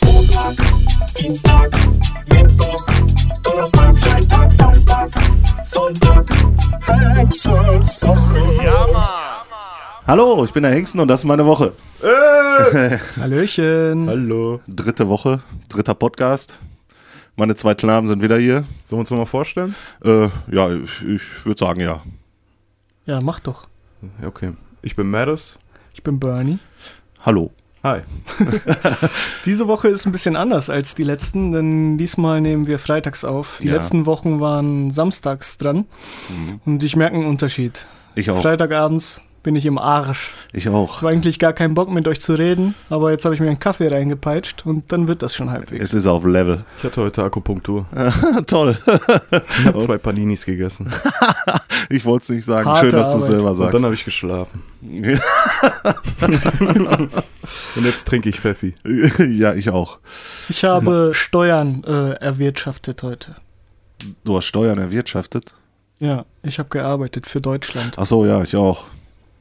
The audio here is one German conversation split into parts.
Montag, Dienstag, Mittwoch, Donnerstag, Freitag, Samstag, Sonntag, Hexenswoche. Ja, Hallo, ich bin der Hengsten und das ist meine Woche. Hallöchen. Hallo. Dritte Woche, dritter Podcast. Meine zwei Knaben sind wieder hier. Sollen wir uns nochmal vorstellen? Äh, ja, ich, ich würde sagen ja. Ja, mach doch. Okay. Ich bin Mattis. Ich bin Bernie. Hallo. Hi. Diese Woche ist ein bisschen anders als die letzten, denn diesmal nehmen wir freitags auf. Die Ja. letzten Wochen waren samstags dran und ich merke einen Unterschied. Ich auch. Freitagabends bin ich im Arsch. Ich auch. Ich habe eigentlich gar keinen Bock mit euch zu reden, aber jetzt habe ich mir einen Kaffee reingepeitscht und dann wird das schon halbwegs. Es ist auf Level. Ich hatte heute Akupunktur. Toll. Ich habe zwei Paninis gegessen. Ich wollte es nicht sagen. Harte Schön, dass du es selber Und dann sagst. habe ich geschlafen. Und jetzt trinke ich Pfeffi. ja, ich auch. Ich habe Steuern äh, erwirtschaftet heute. Du hast Steuern erwirtschaftet? Ja, ich habe gearbeitet für Deutschland. Ach so, ja, ich auch.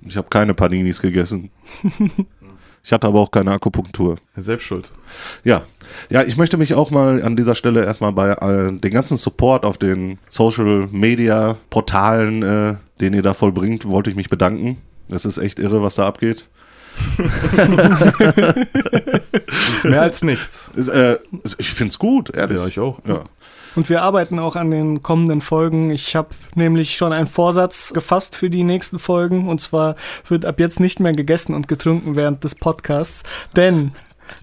Ich habe keine Paninis gegessen. Ich hatte aber auch keine Akupunktur. Selbst schuld. Ja, ja, ich möchte mich auch mal an dieser Stelle erstmal bei äh, den ganzen Support auf den Social Media Portalen, äh, den ihr da vollbringt, wollte ich mich bedanken. Es ist echt irre, was da abgeht. Ist mehr als nichts. Ist, äh, ich find's gut, ehrlich. Ja, ich auch. Ja. Und wir arbeiten auch an den kommenden Folgen. Ich habe nämlich schon einen Vorsatz gefasst für die nächsten Folgen. Und zwar wird ab jetzt nicht mehr gegessen und getrunken während des Podcasts. Denn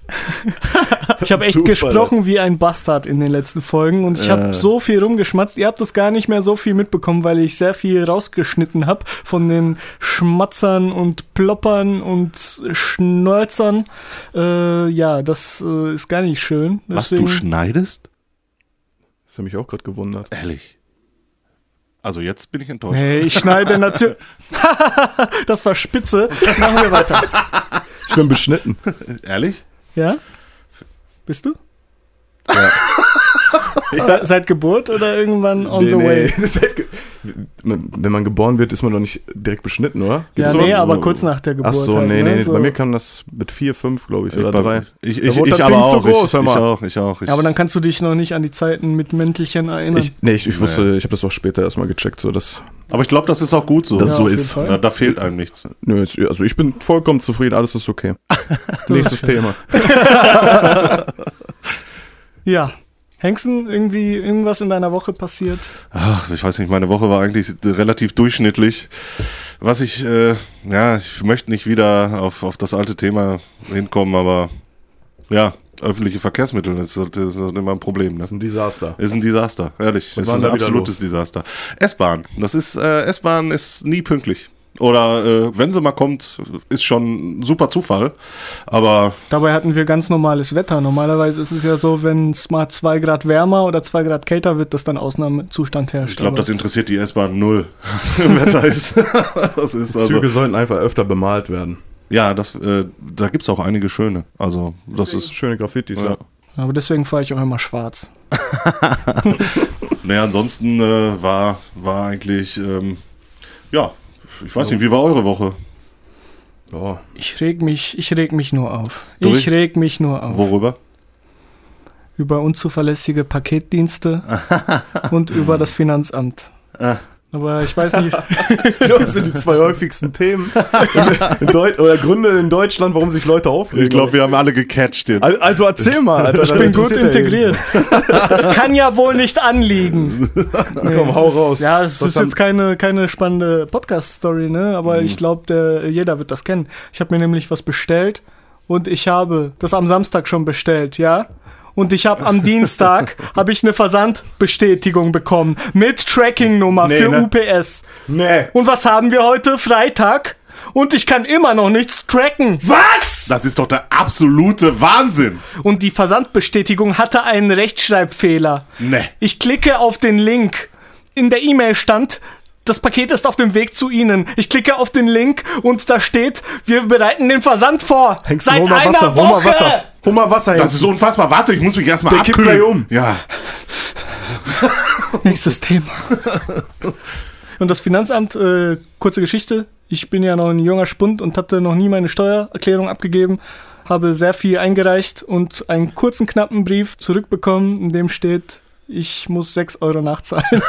ich habe echt Zufall, gesprochen wie ein Bastard in den letzten Folgen. Und ich habe Äh. so viel rumgeschmatzt. Ihr habt das gar nicht mehr so viel mitbekommen, weil ich sehr viel rausgeschnitten habe von den Schmatzern und Ploppern und Schnolzern. Äh, ja, das äh, ist gar nicht schön. Was, du schneidest? Das hat mich auch gerade gewundert. Ehrlich. Also jetzt bin ich enttäuscht. Nee, ich schneide natürlich. das war spitze. Machen wir weiter. Ich bin beschnitten. Ehrlich? Ja? Bist du? Ja. Se seit Geburt oder irgendwann on the way? Halt ge- Wenn man geboren wird, ist man doch nicht direkt beschnitten, oder? Ja, sowas? nee, aber kurz nach der Geburt. Ach so, halt, nee, ne? nee, nee. So. Bei mir kam das mit vier, fünf, glaube ich, oder ich, drei. Ich, ich, ich, aber auch. zu groß, ich, ich auch, ich auch. Ich, Aber dann kannst du dich noch nicht an die Zeiten mit Mäntelchen erinnern. Ich, nee, ich, ich wusste, ich habe das auch später erstmal gecheckt, so dass aber ich glaube, das ist auch gut so. das Ja, so ist. Ja, da fehlt einem nichts. Nö, also ich bin vollkommen zufrieden, alles ist okay. Nächstes Thema. ja. Hengsten, irgendwie irgendwas in deiner Woche passiert? Ach, ich weiß nicht, meine Woche war eigentlich relativ durchschnittlich. Was ich, äh, ja, ich möchte nicht wieder auf, auf das alte Thema hinkommen, aber ja, öffentliche Verkehrsmittel, das ist, das ist immer ein Problem. Ne? Das ist ein Desaster. Ist ein Desaster, ehrlich. War ist ein absolutes Desaster. S-Bahn, das ist, äh, S-Bahn ist nie pünktlich. Oder äh, wenn sie mal kommt, ist schon ein super Zufall. Aber Dabei hatten wir ganz normales Wetter. Normalerweise ist es ja so, wenn es mal zwei Grad wärmer oder zwei Grad kälter wird, dass dann Ausnahmezustand herrscht. ich glaube, das interessiert die S-Bahn null, was im Wetter ist. das ist also, Züge sollten einfach öfter bemalt werden. ja, das, äh, da gibt es auch einige schöne. Also, das ist. Schöne Graffitis, Ja. ja. aber deswegen fahre ich auch immer schwarz. Naja, ansonsten äh, war, war eigentlich, ähm, ja, ich weiß nicht, wie war eure Woche? Ja. Ich reg mich, ich reg mich nur auf. Durch? Ich reg mich nur auf. Worüber? Über unzuverlässige Paketdienste und über das Finanzamt. Ah. Aber ich weiß nicht, Das sind die zwei häufigsten Themen in, in oder Gründe in Deutschland, warum sich Leute aufregen. Ich glaube, wir haben alle gecatcht jetzt. Al- Also erzähl mal, Alter. ich bin gut integriert. Das kann ja wohl nicht anliegen. Nee, Komm, hau raus. Ja, es ist jetzt keine, keine spannende Podcast-Story, ne? Aber ich glaube, jeder wird das kennen. Ich habe mir nämlich was bestellt und ich habe das am Samstag schon bestellt, ja? Und ich habe am Dienstag habe ich eine Versandbestätigung bekommen mit Tracking-Nummer Nee, für ne? UPS. Nee. Und was haben wir heute? Freitag. Und ich kann immer noch nichts tracken. Was? Das ist doch der absolute Wahnsinn. Und die Versandbestätigung hatte einen Rechtschreibfehler. Ne. Ich klicke auf den Link. In der E-Mail stand, das Paket ist auf dem Weg zu Ihnen. Ich klicke auf den Link und da steht, wir bereiten den Versand vor. Hängst du, Seit einer Wasser, Woche. Wasser. Hol mal Wasser, Das Hängst. ist unfassbar. Warte, ich muss mich erstmal Der kippt abkühlen. gleich um. Ja. Nächstes Thema. Und das Finanzamt, äh, kurze Geschichte. Ich bin ja noch ein junger Spund und hatte noch nie meine Steuererklärung abgegeben. habe sehr viel eingereicht und einen kurzen, knappen Brief zurückbekommen, in dem steht, ich muss 6 Euro nachzahlen.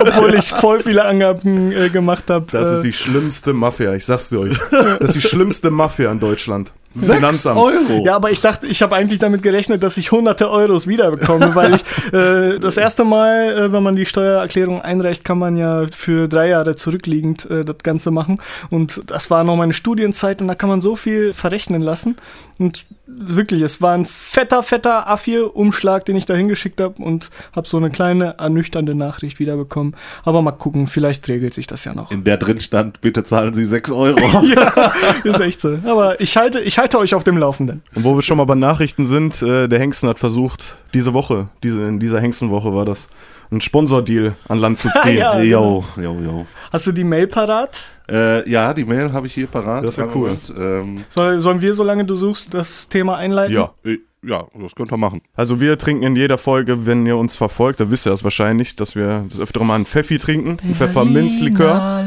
Obwohl ich voll viele Angaben äh, gemacht habe. Das äh, ist die schlimmste Mafia, ich sag's dir euch. Das ist die schlimmste Mafia in Deutschland. Sechs Finanzamt. Euro. Ja, aber ich dachte, ich habe eigentlich damit gerechnet, dass ich hunderte Euros wiederbekomme, weil ich äh, das erste Mal, äh, wenn man die Steuererklärung einreicht, kann man ja für drei Jahre zurückliegend äh, das Ganze machen. Und das war noch meine Studienzeit und da kann man so viel verrechnen lassen. Und wirklich, es war ein fetter, fetter A4-Umschlag, den ich da hingeschickt habe und habe so eine kleine ernüchternde Nachricht wiederbekommen. Aber mal gucken, vielleicht regelt sich das ja noch. In der drin stand, bitte zahlen Sie 6 Euro. ja, ist echt so. Aber ich halte, ich halte euch auf dem Laufenden. Und wo wir schon mal bei Nachrichten sind, äh, der Hengsten hat versucht, diese Woche, diese, in dieser Hengstenwoche war das, einen Sponsordeal an Land zu ziehen. Ja. Jo, jo, jo. Hast du die Mail parat? Äh, ja, die Mail habe ich hier parat. Das wär Einen cool. Moment, Ähm, Soll, sollen wir, solange du suchst, das Thema einleiten? ja. äh, ja, das könnt ihr machen. Also wir trinken in jeder Folge, wenn ihr uns verfolgt, da wisst ihr das wahrscheinlich, dass wir das öfter mal einen Pfeffi trinken, einen Pfefferminzlikör.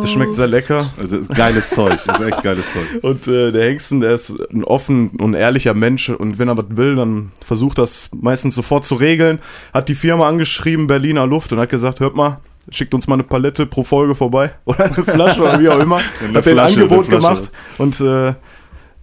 Das schmeckt sehr lecker. Also ist geiles Zeug, ist echt geiles Zeug. Und äh, der Hengsten, der ist ein offen und ehrlicher Mensch und wenn er was will, dann versucht das meistens sofort zu regeln. Hat die Firma angeschrieben, Berliner Luft, und hat gesagt, hört mal, schickt uns mal eine Palette pro Folge vorbei oder eine Flasche oder wie auch immer. Hat den Flasche, Angebot gemacht und äh,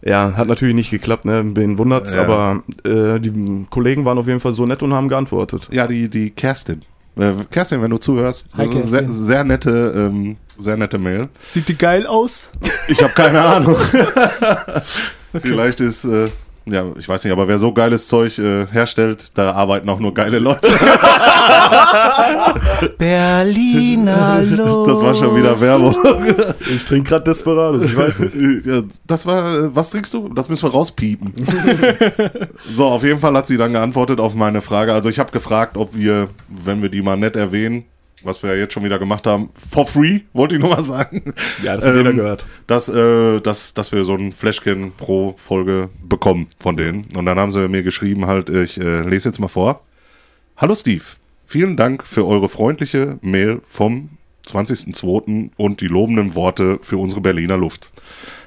ja, hat natürlich nicht geklappt, ne? Wen wundert's, Ja. aber äh, die Kollegen waren auf jeden Fall so nett und haben geantwortet. Ja, die, die Kerstin. Äh, Kerstin, wenn du zuhörst, Hi, das ist sehr, sehr nette, ähm, sehr nette Mail. Sieht die geil aus? Ich habe keine Ahnung. Vielleicht ist, äh, ja, ich weiß nicht, aber wer so geiles Zeug äh, herstellt, da arbeiten auch nur geile Leute. Berliner Luft. Das war schon wieder Werbung. Ich trinke gerade Desperados, ich weiß nicht. Ja, das war, äh, was trinkst du? Das müssen wir rauspiepen. so, auf jeden Fall hat sie dann geantwortet auf meine Frage. Also ich habe gefragt, ob wir, wenn wir die mal nett erwähnen, was wir ja jetzt schon wieder gemacht haben, for free, wollte ich nur mal sagen. Ja, das hat jeder gehört. Dass, äh, dass, dass wir so ein Flashkin pro Folge bekommen von denen. Und dann haben sie mir geschrieben, halt, ich äh, lese jetzt mal vor. Hallo Steve, vielen Dank für eure freundliche Mail vom 20.02. und die lobenden Worte für unsere Berliner Luft.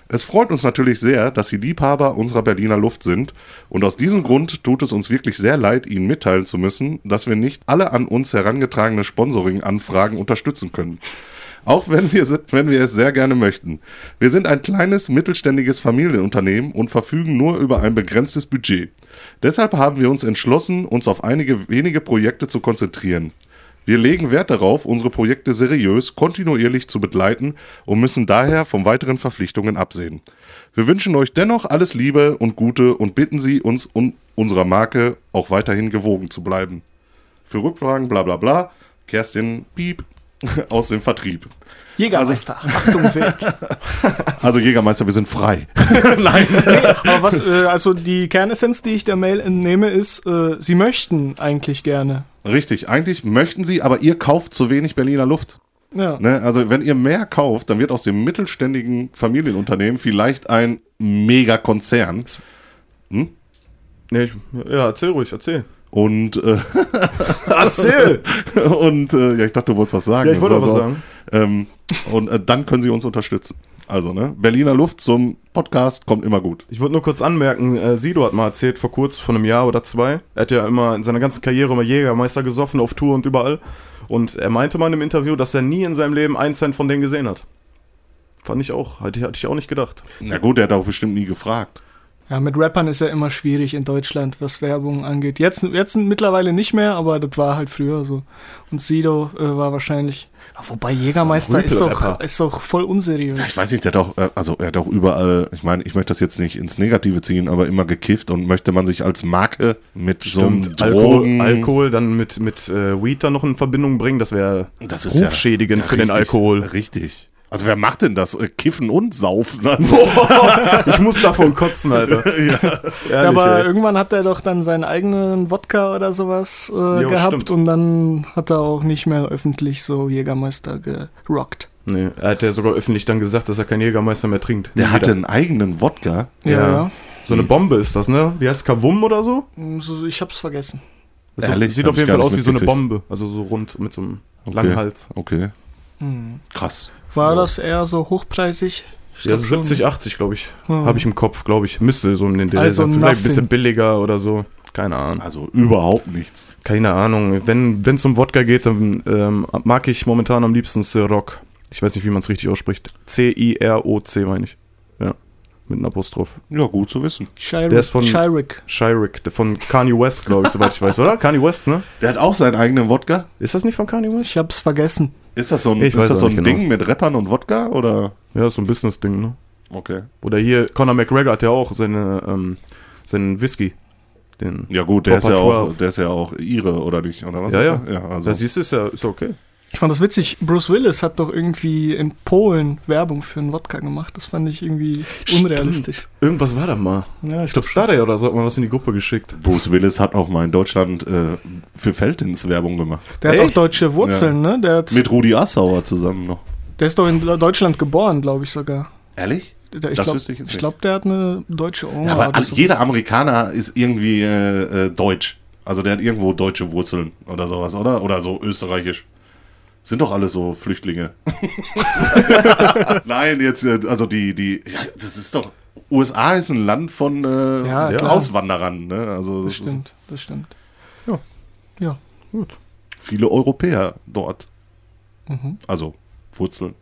Es freut uns natürlich sehr, dass Sie Liebhaber unserer Berliner Luft sind und aus diesem Grund tut es uns wirklich sehr leid, Ihnen mitteilen zu müssen, dass wir nicht alle an uns herangetragene Sponsoring-Anfragen unterstützen können. Auch wenn wir, wenn wir es sehr gerne möchten. Wir sind ein kleines, mittelständiges Familienunternehmen und verfügen nur über ein begrenztes Budget. Deshalb haben wir uns entschlossen, uns auf einige wenige Projekte zu konzentrieren. Wir legen Wert darauf, unsere Projekte seriös, kontinuierlich zu begleiten und müssen daher von weiteren Verpflichtungen absehen. Wir wünschen euch dennoch alles Liebe und Gute und bitten Sie, uns und unserer Marke auch weiterhin gewogen zu bleiben. Für Rückfragen, bla bla bla, Kerstin Piep aus dem Vertrieb. Jägermeister. Achtung, Wild. Also Jägermeister, wir sind frei. Aber was, äh, also die Kernessenz, die ich der Mail entnehme, ist, äh, sie möchten eigentlich gerne. Richtig, eigentlich möchten Sie, aber ihr kauft zu wenig Berliner Luft. Ja. Ne? Also wenn ihr mehr kauft, dann wird aus dem mittelständigen Familienunternehmen vielleicht ein Megakonzern. Nee, ich, ja, erzähl ruhig, erzähl. Und, äh, Erzähl! und äh, ja, ich dachte, du wolltest was sagen. Ja, ich wollte was sagen. Ähm, und äh, dann können Sie uns unterstützen. Also, ne? Berliner Luft zum Podcast kommt immer gut. Ich wollte nur kurz anmerken, äh, Sido hat mal erzählt, vor kurz, vor einem Jahr oder zwei, er hat ja immer in seiner ganzen Karriere immer Jägermeister gesoffen, auf Tour und überall. Und er meinte mal in einem Interview, dass er nie in seinem Leben einen Cent von denen gesehen hat. Fand ich auch, hatte, ich- hatte ich auch nicht gedacht. Na gut, der hat auch bestimmt nie gefragt. Ja, mit Rappern ist ja immer schwierig in Deutschland, was Werbung angeht. Jetzt, jetzt mittlerweile nicht mehr, aber das war halt früher so. Und Sido äh, war wahrscheinlich. Wobei Jägermeister ist doch, ist doch voll unseriös. Ja, ich weiß nicht, der hat auch, äh, also er hat auch überall, ich meine, ich möchte das jetzt nicht ins Negative ziehen, aber immer gekifft und möchte man sich als Marke mit so einem Stimmt, Alkohol, Drogen... Alkohol dann mit, mit äh, Weed dann noch in Verbindung bringen, das wäre Das ist ja- rufschädigend ja, für den richtig, Alkohol. Richtig. Also wer macht denn das? Äh, Kiffen und Saufen. Also, ich muss davon kotzen, Alter. ja. Ehrlich, aber ey. irgendwann hat er doch dann seinen eigenen Wodka oder sowas äh, Jo, gehabt stimmt. und dann hat er auch nicht mehr öffentlich so Jägermeister gerockt. Nee, er hat ja sogar öffentlich dann gesagt, dass er kein Jägermeister mehr trinkt. der hatte einen eigenen Wodka. Ja, Ja. So eine Bombe ist das, ne? Wie heißt Kavum oder so? So, ich hab's vergessen. Das Ehrlich? sieht auf jeden Fall aus wie so eine. Bombe. Also so rund mit so einem Okay. langen Hals. Okay, Hm. krass. War das eher so hochpreisig? Ja, glaub so schon. 70, 80, glaube ich. Hm. Habe ich im Kopf, glaube ich. Müsste so in den Dreh Also sein. Vielleicht ein bisschen billiger oder so. Keine Ahnung. Also überhaupt nichts. Keine Ahnung. Wenn es um Wodka geht, dann ähm, mag ich momentan am liebsten Ciroc. Ich weiß nicht, wie man es richtig ausspricht. C-I-R-O-C, meine ich. Ja. Mit einem Apostroph. Ja, gut zu wissen. Chirac. Der ist von-. Chirac, der von Kanye West, glaube ich, soweit ich weiß, oder? Kanye West, ne? Der hat auch seinen eigenen Wodka. Ist das nicht von Kanye West? Ich hab's vergessen. Ist das so ein, Ich ist das so ein nicht Ding genau. mit Rappern und Wodka oder? Ja, ist so ein Business-Ding, ne? Okay. Oder hier, Conor McGregor hat ja auch seine, ähm, seinen Whisky. Den Ja gut, der ist ja auch, 12. der ist ja auch Ire oder nicht oder was? Ja, ist ja. er? ja also Da siehst du, ist ja ist ja okay. Ich fand das witzig. Bruce Willis hat doch irgendwie in Polen Werbung für einen Wodka gemacht. Das fand ich irgendwie unrealistisch. Irgendwas war da mal. Ja, Ich glaube, Starday oder so hat mal was in die Gruppe geschickt. Bruce Willis hat auch mal in Deutschland äh, für Feldins Werbung gemacht. Der hat auch Echt? deutsche Wurzeln, ne? Der, hat, Mit Rudi Assauer zusammen noch. der ist doch in Deutschland geboren, glaube ich sogar. Ehrlich? Der, ich Das glaube, wüsste ich jetzt nicht. glaub, der hat eine deutsche Oma. Ja, aber so. jeder Amerikaner ist irgendwie äh, äh, deutsch. Also der hat irgendwo deutsche Wurzeln oder sowas, oder? Oder so österreichisch. Sind doch alle so Flüchtlinge. Nein, jetzt, äh, also die, die, ja, das ist doch, USA ist ein Land von äh, Ja. Auswanderern, ne? Also Das das ist stimmt, das stimmt. Ja. Ja. Gut. viele Europäer dort. Mhm. Also Wurzeln.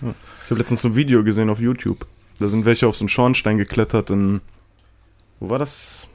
Ich habe letztens so ein Video gesehen auf YouTube. Da sind welche auf so einen Schornstein geklettert in. Wo war das?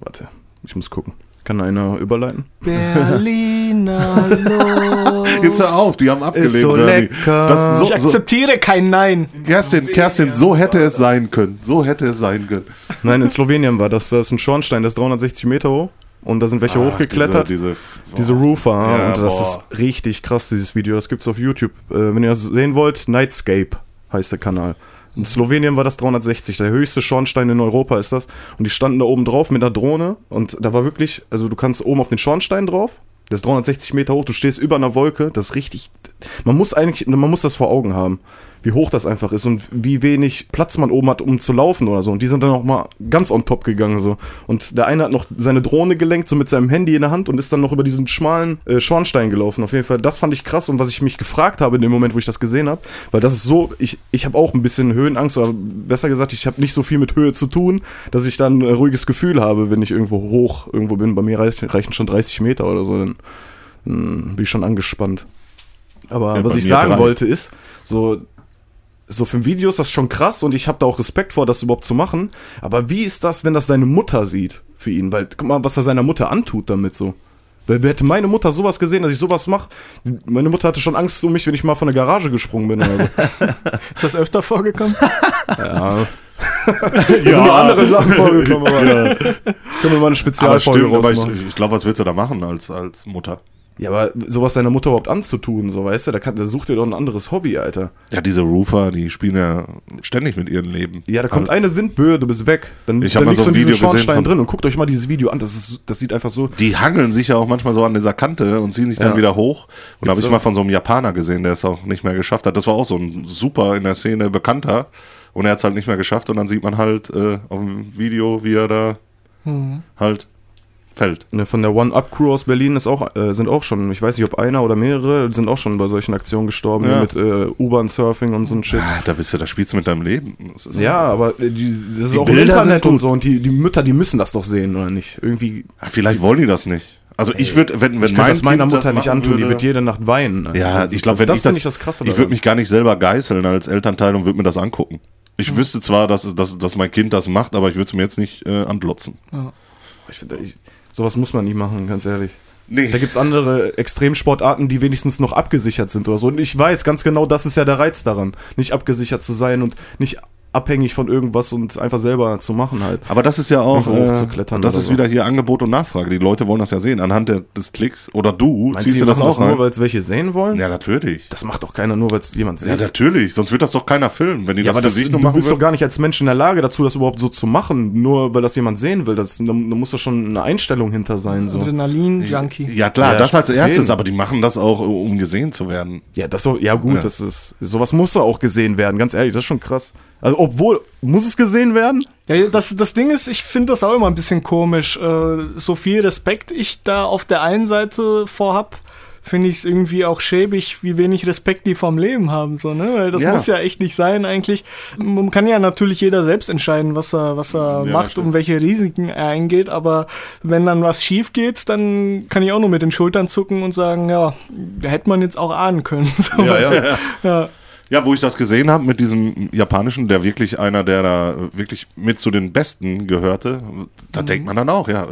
Warte, ich muss gucken. Kann einer überleiten? Berliner Luft. Jetzt hör auf, die haben abgelehnt. so Bernie. lecker. Das so, Ich so, akzeptiere kein Nein. Kerstin, Kerstin, so hätte es sein können. So hätte es sein können. Nein, in Slowenien war das. Da ist ein Schornstein, der ist 360 Meter hoch. Und da sind welche Ach, hochgeklettert. Diese, Ah, Diese Roofer, Ja, und das boah. ist richtig krass, dieses Video. Das gibt's auf YouTube. Äh, wenn ihr das sehen wollt, Nightscape heißt der Kanal. In Slowenien war das 360, der höchste Schornstein in Europa ist das. Und die standen da oben drauf mit einer Drohne. Und da war wirklich, also du kannst oben auf den Schornstein drauf. Der ist 360 Meter hoch, du stehst über einer Wolke. Das ist richtig. Man muss eigentlich, man muss das vor Augen haben, wie hoch das einfach ist und wie wenig Platz man oben hat, um zu laufen oder so. Und die sind dann auch mal ganz on top gegangen so. Und der eine hat noch seine Drohne gelenkt, so mit seinem Handy in der Hand und ist dann noch über diesen schmalen äh, Schornstein gelaufen. Auf jeden Fall, das fand ich krass und was ich mich gefragt habe in dem Moment, wo ich das gesehen habe, weil das ist so, ich, ich habe auch ein bisschen Höhenangst, oder besser gesagt, ich habe nicht so viel mit Höhe zu tun, dass ich dann ein ruhiges Gefühl habe, wenn ich irgendwo hoch irgendwo bin. Bei mir reichen, schon 30 Meter oder so, dann, dann bin ich schon angespannt. Aber Ja, was ich sagen wollte ist, so, so für ein Video ist das schon krass und ich habe da auch Respekt vor, das überhaupt zu machen. Aber wie ist das, wenn das seine Mutter sieht für ihn? Weil, guck mal, was er seiner Mutter antut damit so. Weil wer hätte meine Mutter sowas gesehen, dass ich sowas mache? Meine Mutter hatte schon Angst um mich, wenn ich mal von der Garage gesprungen bin oder so. Ist das öfter vorgekommen? ja. Da sind noch andere Sachen vorgekommen, aber können wir mal eine Spezialfolge rausmachen. ich, ich glaube, was willst du da machen als, als Mutter? Ja, aber sowas seiner Mutter überhaupt anzutun, so, weißt du, da, kann, da sucht ihr doch ein anderes Hobby, Alter. Ja, diese Roofer, die spielen ja ständig mit ihrem Leben. Ja, da kommt Also, eine Windböe, du bist weg. Dann, Ich dann mal liegst so du ein in diesem Video gesehen Schornstein von- drin und guckt euch mal dieses Video an. Das, ist, das sieht einfach so. Die hangeln sich ja auch manchmal so an dieser Kante und ziehen sich dann Ja. wieder hoch. Und da habe ich mal von so einem Japaner gesehen, der es auch nicht mehr geschafft hat. Das war auch so ein super in der Szene bekannter. Und er hat es halt nicht mehr geschafft. Und dann sieht man halt äh, auf dem Video, wie er da Hm. halt fällt. Ne, Von der One-Up-Crew aus Berlin ist auch, äh, sind auch schon, ich weiß nicht, ob einer oder mehrere, sind auch schon bei solchen Aktionen gestorben, Ja. mit äh, U-Bahn-Surfing und so ein Shit. Ah, da bist du, da spielst du mit deinem Leben. Das ist Ja, aber äh, die, das ist Die auch im Bilder Internet sind und so und die, die Mütter, die müssen das doch sehen, oder nicht? Irgendwie, Ah, vielleicht wollen die das nicht. Also ich würde, wenn, wenn ich kann das meiner Mutter nicht machen antun, die würde- wird jede Nacht weinen. Alter. Ja, Das- ich glaube, wenn das ich das, ich das krasse ich würde mich gar nicht selber geißeln als Elternteil und würde mir das angucken. Ich Hm. wüsste zwar, dass, dass, dass mein Kind das macht, aber ich würde es mir jetzt nicht äh, anglotzen. Ich finde, ich, sowas muss man nicht machen, ganz ehrlich. Nee. Da gibt's andere Extremsportarten, die wenigstens noch abgesichert sind oder so. Und ich weiß ganz genau, das ist ja der Reiz daran, nicht abgesichert zu sein und nicht abhängig von irgendwas und einfach selber zu machen halt. Aber das ist ja auch, äh, hochzuklettern das oder ist so. wieder hier Angebot und Nachfrage. Die Leute wollen das ja sehen. Anhand der, des Klicks oder du Meinst ziehst du, du das auch nur, rein. weil es welche sehen wollen? Ja, natürlich. Das macht doch keiner nur, weil es jemand Ja, sieht. natürlich. Sonst wird das doch keiner filmen. Wenn die Ja, das aber für das, sich nur du machen bist doch würden. gar nicht als Mensch in der Lage dazu, das überhaupt so zu machen, nur weil das jemand sehen will. Das, da, da muss doch schon eine Einstellung hinter sein. So. Adrenalin-Junkie. Ja, klar, Ja, das als erstes, jeden. aber die machen das auch, um gesehen zu werden. Ja, das so, ja gut, Ja. das ist, sowas muss ja auch gesehen werden, ganz ehrlich, das ist schon krass. Also, obwohl, muss es gesehen werden? Ja, das, das Ding ist, ich finde das auch immer ein bisschen komisch. Äh, so viel Respekt ich da auf der einen Seite vorhab finde ich es irgendwie auch schäbig, wie wenig Respekt die vom Leben haben, so, ne? Weil das Ja. muss ja echt nicht sein eigentlich. Man kann ja natürlich jeder selbst entscheiden, was er, was er Ja, macht und welche Risiken er eingeht, aber wenn dann was schief geht, dann kann ich auch nur mit den Schultern zucken und sagen, ja, da hätte man jetzt auch ahnen können. So, Ja, ja. du? ja. Ja, wo ich das gesehen habe mit diesem japanischen, der wirklich einer, der da wirklich mit zu den Besten gehörte, da denkt man dann auch, ja,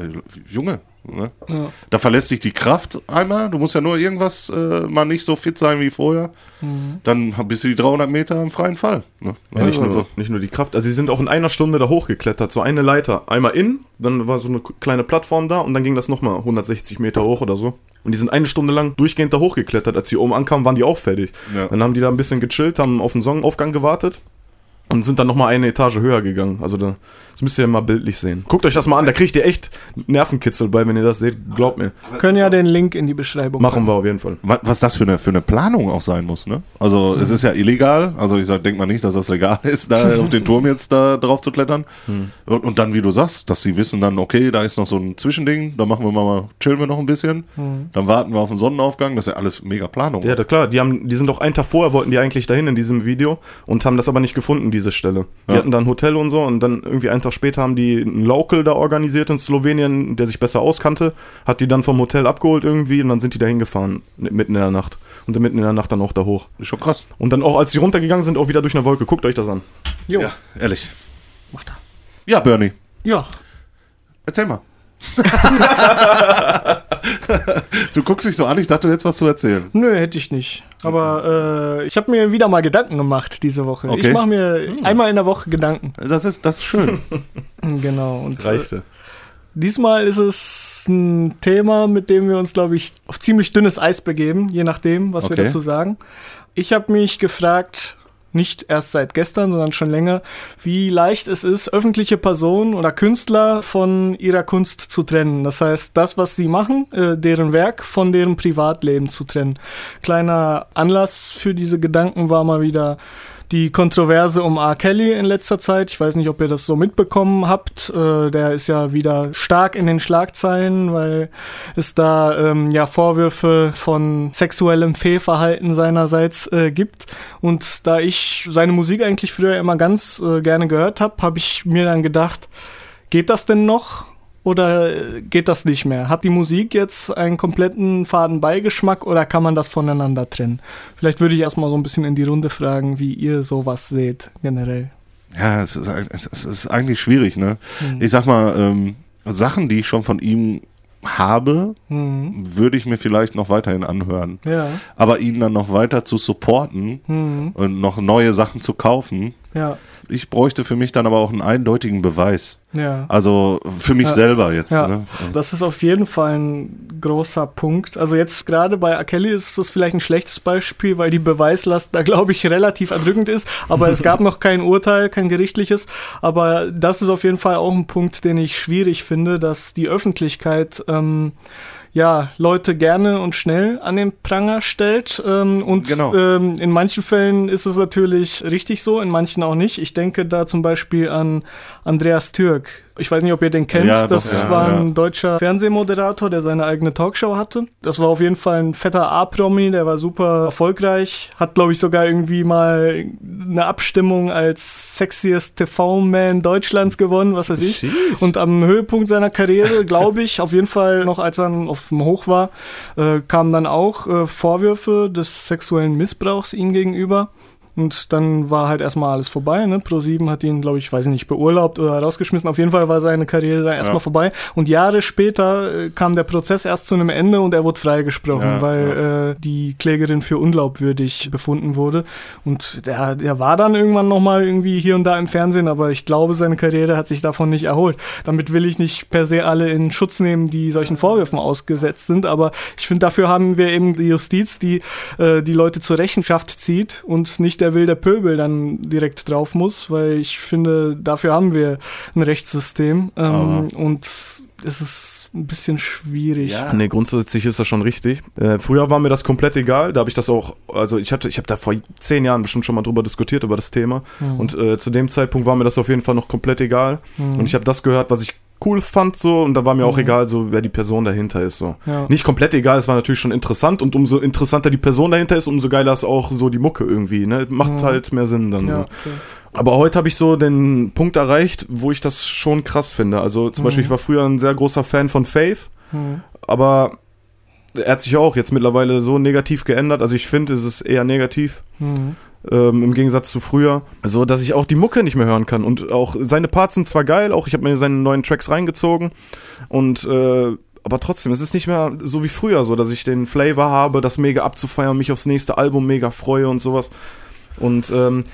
Junge, ne? Ja. da verlässt sich die Kraft einmal, du musst ja nur irgendwas äh, mal nicht so fit sein wie vorher, dann bist du die 300 Meter im freien Fall. Ne? Ja, nicht, Also, nur, nicht nur die Kraft, also sie sind auch in einer Stunde da hochgeklettert, so eine Leiter, einmal in, dann war so eine kleine Plattform da und dann ging das nochmal 160 Meter hoch oder so. Und die sind eine Stunde lang durchgehend da hochgeklettert. Als sie oben ankamen, waren die auch fertig. Ja. Dann haben die da ein bisschen gechillt, haben auf den Sonnenaufgang gewartet und sind dann nochmal eine Etage höher gegangen. Also da, das müsst ihr mal bildlich sehen. Guckt euch das mal an, da kriegt ihr echt Nervenkitzel bei, wenn ihr das seht. Glaubt mir. Können ja den Link in die Beschreibung Machen wir auf jeden Fall. wa- was das für eine, für eine Planung auch sein muss, ne? Also es ist ja illegal, also ich sag, denk mal nicht, dass das legal ist, da auf den Turm jetzt da drauf zu klettern. Und, und dann, wie du sagst, dass sie wissen dann, okay, da ist noch so ein Zwischending, da machen wir mal, chillen wir noch ein bisschen, dann warten wir auf den Sonnenaufgang, das ist ja alles mega Planung. Ja, klar, die haben, die sind doch einen Tag vorher wollten die eigentlich dahin in diesem Video und haben das aber nicht gefunden, diese Stelle. Die Ja. hatten da ein Hotel und so und dann irgendwie einen Tag später haben die einen Local da organisiert in Slowenien, der sich besser auskannte, hat die dann vom Hotel abgeholt irgendwie und dann sind die da hingefahren, mitten in der Nacht. Und dann mitten in der Nacht dann auch da hoch. Ist schon krass. Und dann auch, als sie runtergegangen sind, auch wieder durch eine Wolke. Guckt euch das an. Jo, Ja, ehrlich. macht er. Ja, Bernie, Ja, erzähl mal. du guckst dich so an, ich dachte, du hättest was zu erzählen. Nö, hätte ich nicht. Aber äh, ich habe mir wieder mal Gedanken gemacht diese Woche. Okay. Ich mache mir einmal in der Woche Gedanken. Das ist, das ist schön. Genau. Und äh, Reichte. diesmal ist es ein Thema, mit dem wir uns, glaube ich, auf ziemlich dünnes Eis begeben, je nachdem, was wir Okay. dazu sagen. Ich habe mich gefragt, nicht erst seit gestern, sondern schon länger, wie leicht es ist, öffentliche Personen oder Künstler von ihrer Kunst zu trennen. Das heißt, das, was sie machen, äh, deren Werk von deren Privatleben zu trennen. Kleiner Anlass für diese Gedanken war mal wieder die Kontroverse um R. Kelly in letzter Zeit. Ich weiß nicht, ob ihr das so mitbekommen habt. Äh, der ist ja wieder stark in den Schlagzeilen, weil es da ähm, ja Vorwürfe von sexuellem Fehlverhalten seinerseits äh, gibt. Und da ich seine Musik eigentlich früher immer ganz äh, gerne gehört habe, habe ich mir dann gedacht, geht das denn noch? Oder äh, geht das nicht mehr? Hat die Musik jetzt einen kompletten faden Beigeschmack oder kann man das voneinander trennen? Vielleicht würde ich erstmal so ein bisschen in die Runde fragen, wie ihr sowas seht, generell. Ja, es ist, es ist eigentlich schwierig, ne? Hm. Ich sag mal, ähm, Sachen, die ich schon von ihm habe, Mhm. würde ich mir vielleicht noch weiterhin anhören. Ja, Aber ihn dann noch weiter zu supporten mhm. und noch neue Sachen zu kaufen, ja, ich bräuchte für mich dann aber auch einen eindeutigen Beweis. ja. Also für mich Ja. selber jetzt. Ja, Ne? Also, das ist auf jeden Fall ein großer Punkt. Also jetzt gerade bei R. Kelly ist das vielleicht ein schlechtes Beispiel, weil die Beweislast da, glaube ich, relativ erdrückend ist. Aber es gab noch kein Urteil, kein gerichtliches. Aber das ist auf jeden Fall auch ein Punkt, den ich schwierig finde, dass die Öffentlichkeit ähm, ja, Leute gerne und schnell an den Pranger stellt. Ähm, und Genau. ähm, in manchen Fällen ist es natürlich richtig so, in manchen auch nicht. Ich denke da zum Beispiel an Andreas Türk. Ich weiß nicht, ob ihr den kennt. Ja, doch, das ja, war ja. ein deutscher Fernsehmoderator, der seine eigene Talkshow hatte. Das war auf jeden Fall ein fetter A-Promi, der war super erfolgreich. Hat, glaube ich, sogar irgendwie mal eine Abstimmung als sexiest TV-Man Deutschlands gewonnen, was weiß ich. Sheesh. Und am Höhepunkt seiner Karriere, glaube ich, auf jeden Fall noch als er auf dem Hoch war, äh, kamen dann auch äh, Vorwürfe des sexuellen Missbrauchs ihm gegenüber. Und dann war halt erstmal alles vorbei. Ne? Pro7 hat ihn, glaube ich, weiß ich nicht, beurlaubt oder rausgeschmissen. Auf jeden Fall war seine Karriere dann erstmal Ja. vorbei. Und Jahre später äh, kam der Prozess erst zu einem Ende und er wurde freigesprochen, Ja, weil Äh, die Klägerin für unglaubwürdig befunden wurde. Und der, der war dann irgendwann nochmal irgendwie hier und da im Fernsehen, aber ich glaube, seine Karriere hat sich davon nicht erholt. Damit will ich nicht per se alle in Schutz nehmen, die solchen Vorwürfen ausgesetzt sind, aber ich finde, dafür haben wir eben die Justiz, die äh, die Leute zur Rechenschaft zieht und nicht der wilde Pöbel dann direkt drauf muss, weil ich finde, dafür haben wir ein Rechtssystem ähm, und es ist ein bisschen schwierig. Ja. Nee, grundsätzlich ist das schon richtig. Äh, früher war mir das komplett egal. Da habe ich das auch, also ich hatte, ich habe da vor zehn Jahren bestimmt schon mal drüber diskutiert, über das Thema. Mhm. Und äh, zu dem Zeitpunkt war mir das auf jeden Fall noch komplett egal. Mhm. Und ich habe das gehört, was ich cool fand so und da war mir auch egal, so wer die Person dahinter ist so. Ja. Nicht komplett egal, es war natürlich schon interessant und umso interessanter die Person dahinter ist, umso geiler ist auch so die Mucke irgendwie, ne? Macht halt mehr Sinn dann Ja, so. okay. Aber heute habe ich so den Punkt erreicht, wo ich das schon krass finde. Also zum Beispiel, ich war früher ein sehr großer Fan von Faith, Mhm. aber er hat sich auch jetzt mittlerweile so negativ geändert. Also ich finde, es ist eher negativ. Mhm. Ähm, Im Gegensatz zu früher, so dass ich auch die Mucke nicht mehr hören kann. Und auch seine Parts sind zwar geil, auch ich habe mir seine neuen Tracks reingezogen und äh, aber trotzdem, es ist nicht mehr so wie früher, so dass ich den Flavor habe, das mega abzufeiern, mich aufs nächste Album mega freue und sowas. Und ähm,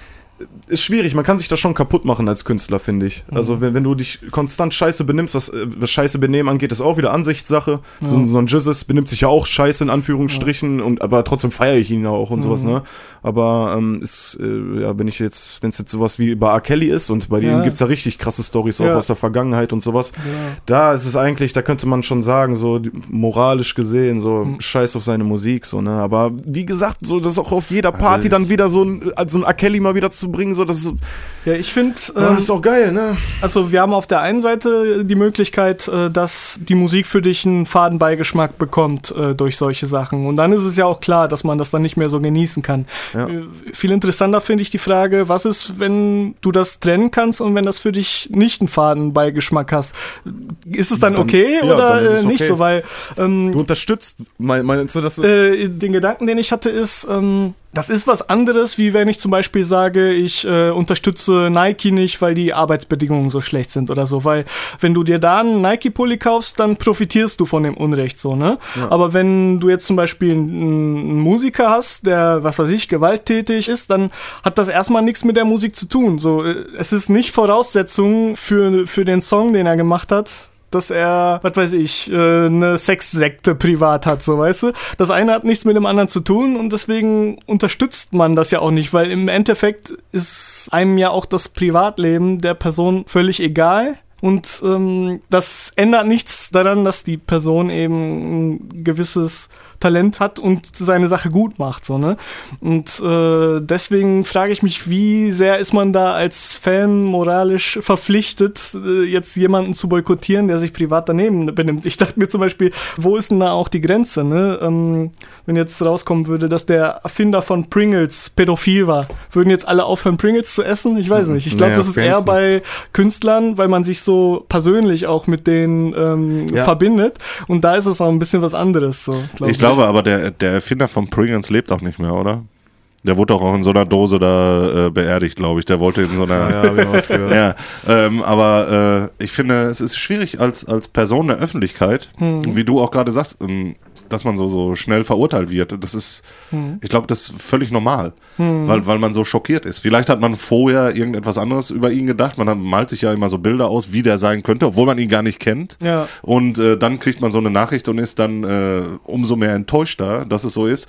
ist schwierig, man kann sich das schon kaputt machen als Künstler, finde ich. Also wenn, wenn du dich konstant scheiße benimmst, was, äh, was scheiße benehmen angeht, ist auch wieder Ansichtssache. So, so ein Jizzes benimmt sich ja auch scheiße in Anführungsstrichen, und aber trotzdem feiere ich ihn ja auch und sowas, ne? Aber ähm, ist, äh, ja, wenn ich jetzt, wenn es jetzt sowas wie bei R. Kelly ist und bei Ja. dem gibt's ja richtig krasse Stories auch Ja. aus der Vergangenheit und sowas, da ist es eigentlich, da könnte man schon sagen, so moralisch gesehen, so Hm. scheiß auf seine Musik, so, ne? Aber wie gesagt, so das ist auch auf jeder Also Party ich- dann wieder so ein, also ein R. Kelly mal wieder zu bringen, so das ist, Ja, ich finde, das ähm, ist auch geil, ne? also wir haben auf der einen Seite die Möglichkeit, äh, dass die Musik für dich einen Fadenbeigeschmack bekommt äh, durch solche Sachen. Und dann ist es ja auch klar, dass man das dann nicht mehr so genießen kann. Ja. Äh, Viel interessanter finde ich die Frage, was ist, wenn du das trennen kannst und wenn das für dich nicht einen Fadenbeigeschmack hast? Ist es dann, Dann- okay ja, oder dann äh, nicht okay. so? Weil ähm, Du unterstützt, mein, meinst du das? äh, den Gedanken, den ich hatte, ist, ähm, das ist was anderes, wie wenn ich zum Beispiel sage, ich äh, unterstütze Nike nicht, weil die Arbeitsbedingungen so schlecht sind oder so. Weil wenn du dir da einen Nike-Pulli kaufst, dann profitierst du von dem Unrecht so, ne? Aber wenn du jetzt zum Beispiel einen, einen Musiker hast, der, was weiß ich, gewalttätig ist, dann hat das erstmal nichts mit der Musik zu tun. So, äh, es ist nicht Voraussetzung für, für den Song, den er gemacht hat, dass er, was weiß ich, äh, eine Sexsekte privat hat, so weißt du. Das eine hat nichts mit dem anderen zu tun und deswegen unterstützt man das ja auch nicht, weil im Endeffekt ist einem ja auch das Privatleben der Person völlig egal. Und ähm, das ändert nichts daran, dass die Person eben ein gewisses Talent hat und seine Sache gut macht, so, ne? Und äh, deswegen frage ich mich, wie sehr ist man da als Fan moralisch verpflichtet, äh, jetzt jemanden zu boykottieren, der sich privat daneben benimmt? Ich dachte mir zum Beispiel, wo ist denn da auch die Grenze, ne? Ähm, wenn jetzt rauskommen würde, dass der Erfinder von Pringles pädophil war, würden jetzt alle aufhören, Pringles zu essen? Ich weiß nicht. Ich glaube, Naja, das ist eher bei Künstlern, weil man sich so persönlich auch mit denen ähm, Ja. verbindet. Und da ist es auch ein bisschen was anderes, so. glaub Ich glaube aber, der, der Erfinder von Pringles lebt auch nicht mehr, oder? Der wurde doch auch in so einer Dose da äh, beerdigt, glaube ich. Der wollte in so einer. Ja, auch gehört. Ja, ähm, aber äh, ich finde, es ist schwierig als, als Person der Öffentlichkeit, wie du auch gerade sagst, ähm, dass man so, so schnell verurteilt wird. Das ist, ich glaube, das ist völlig normal, weil, weil man so schockiert ist. Vielleicht hat man vorher irgendetwas anderes über ihn gedacht. Man hat, malt sich ja immer so Bilder aus, wie der sein könnte, obwohl man ihn gar nicht kennt. Ja. Und äh, dann kriegt man so eine Nachricht und ist dann äh, umso mehr enttäuschter, dass es so ist.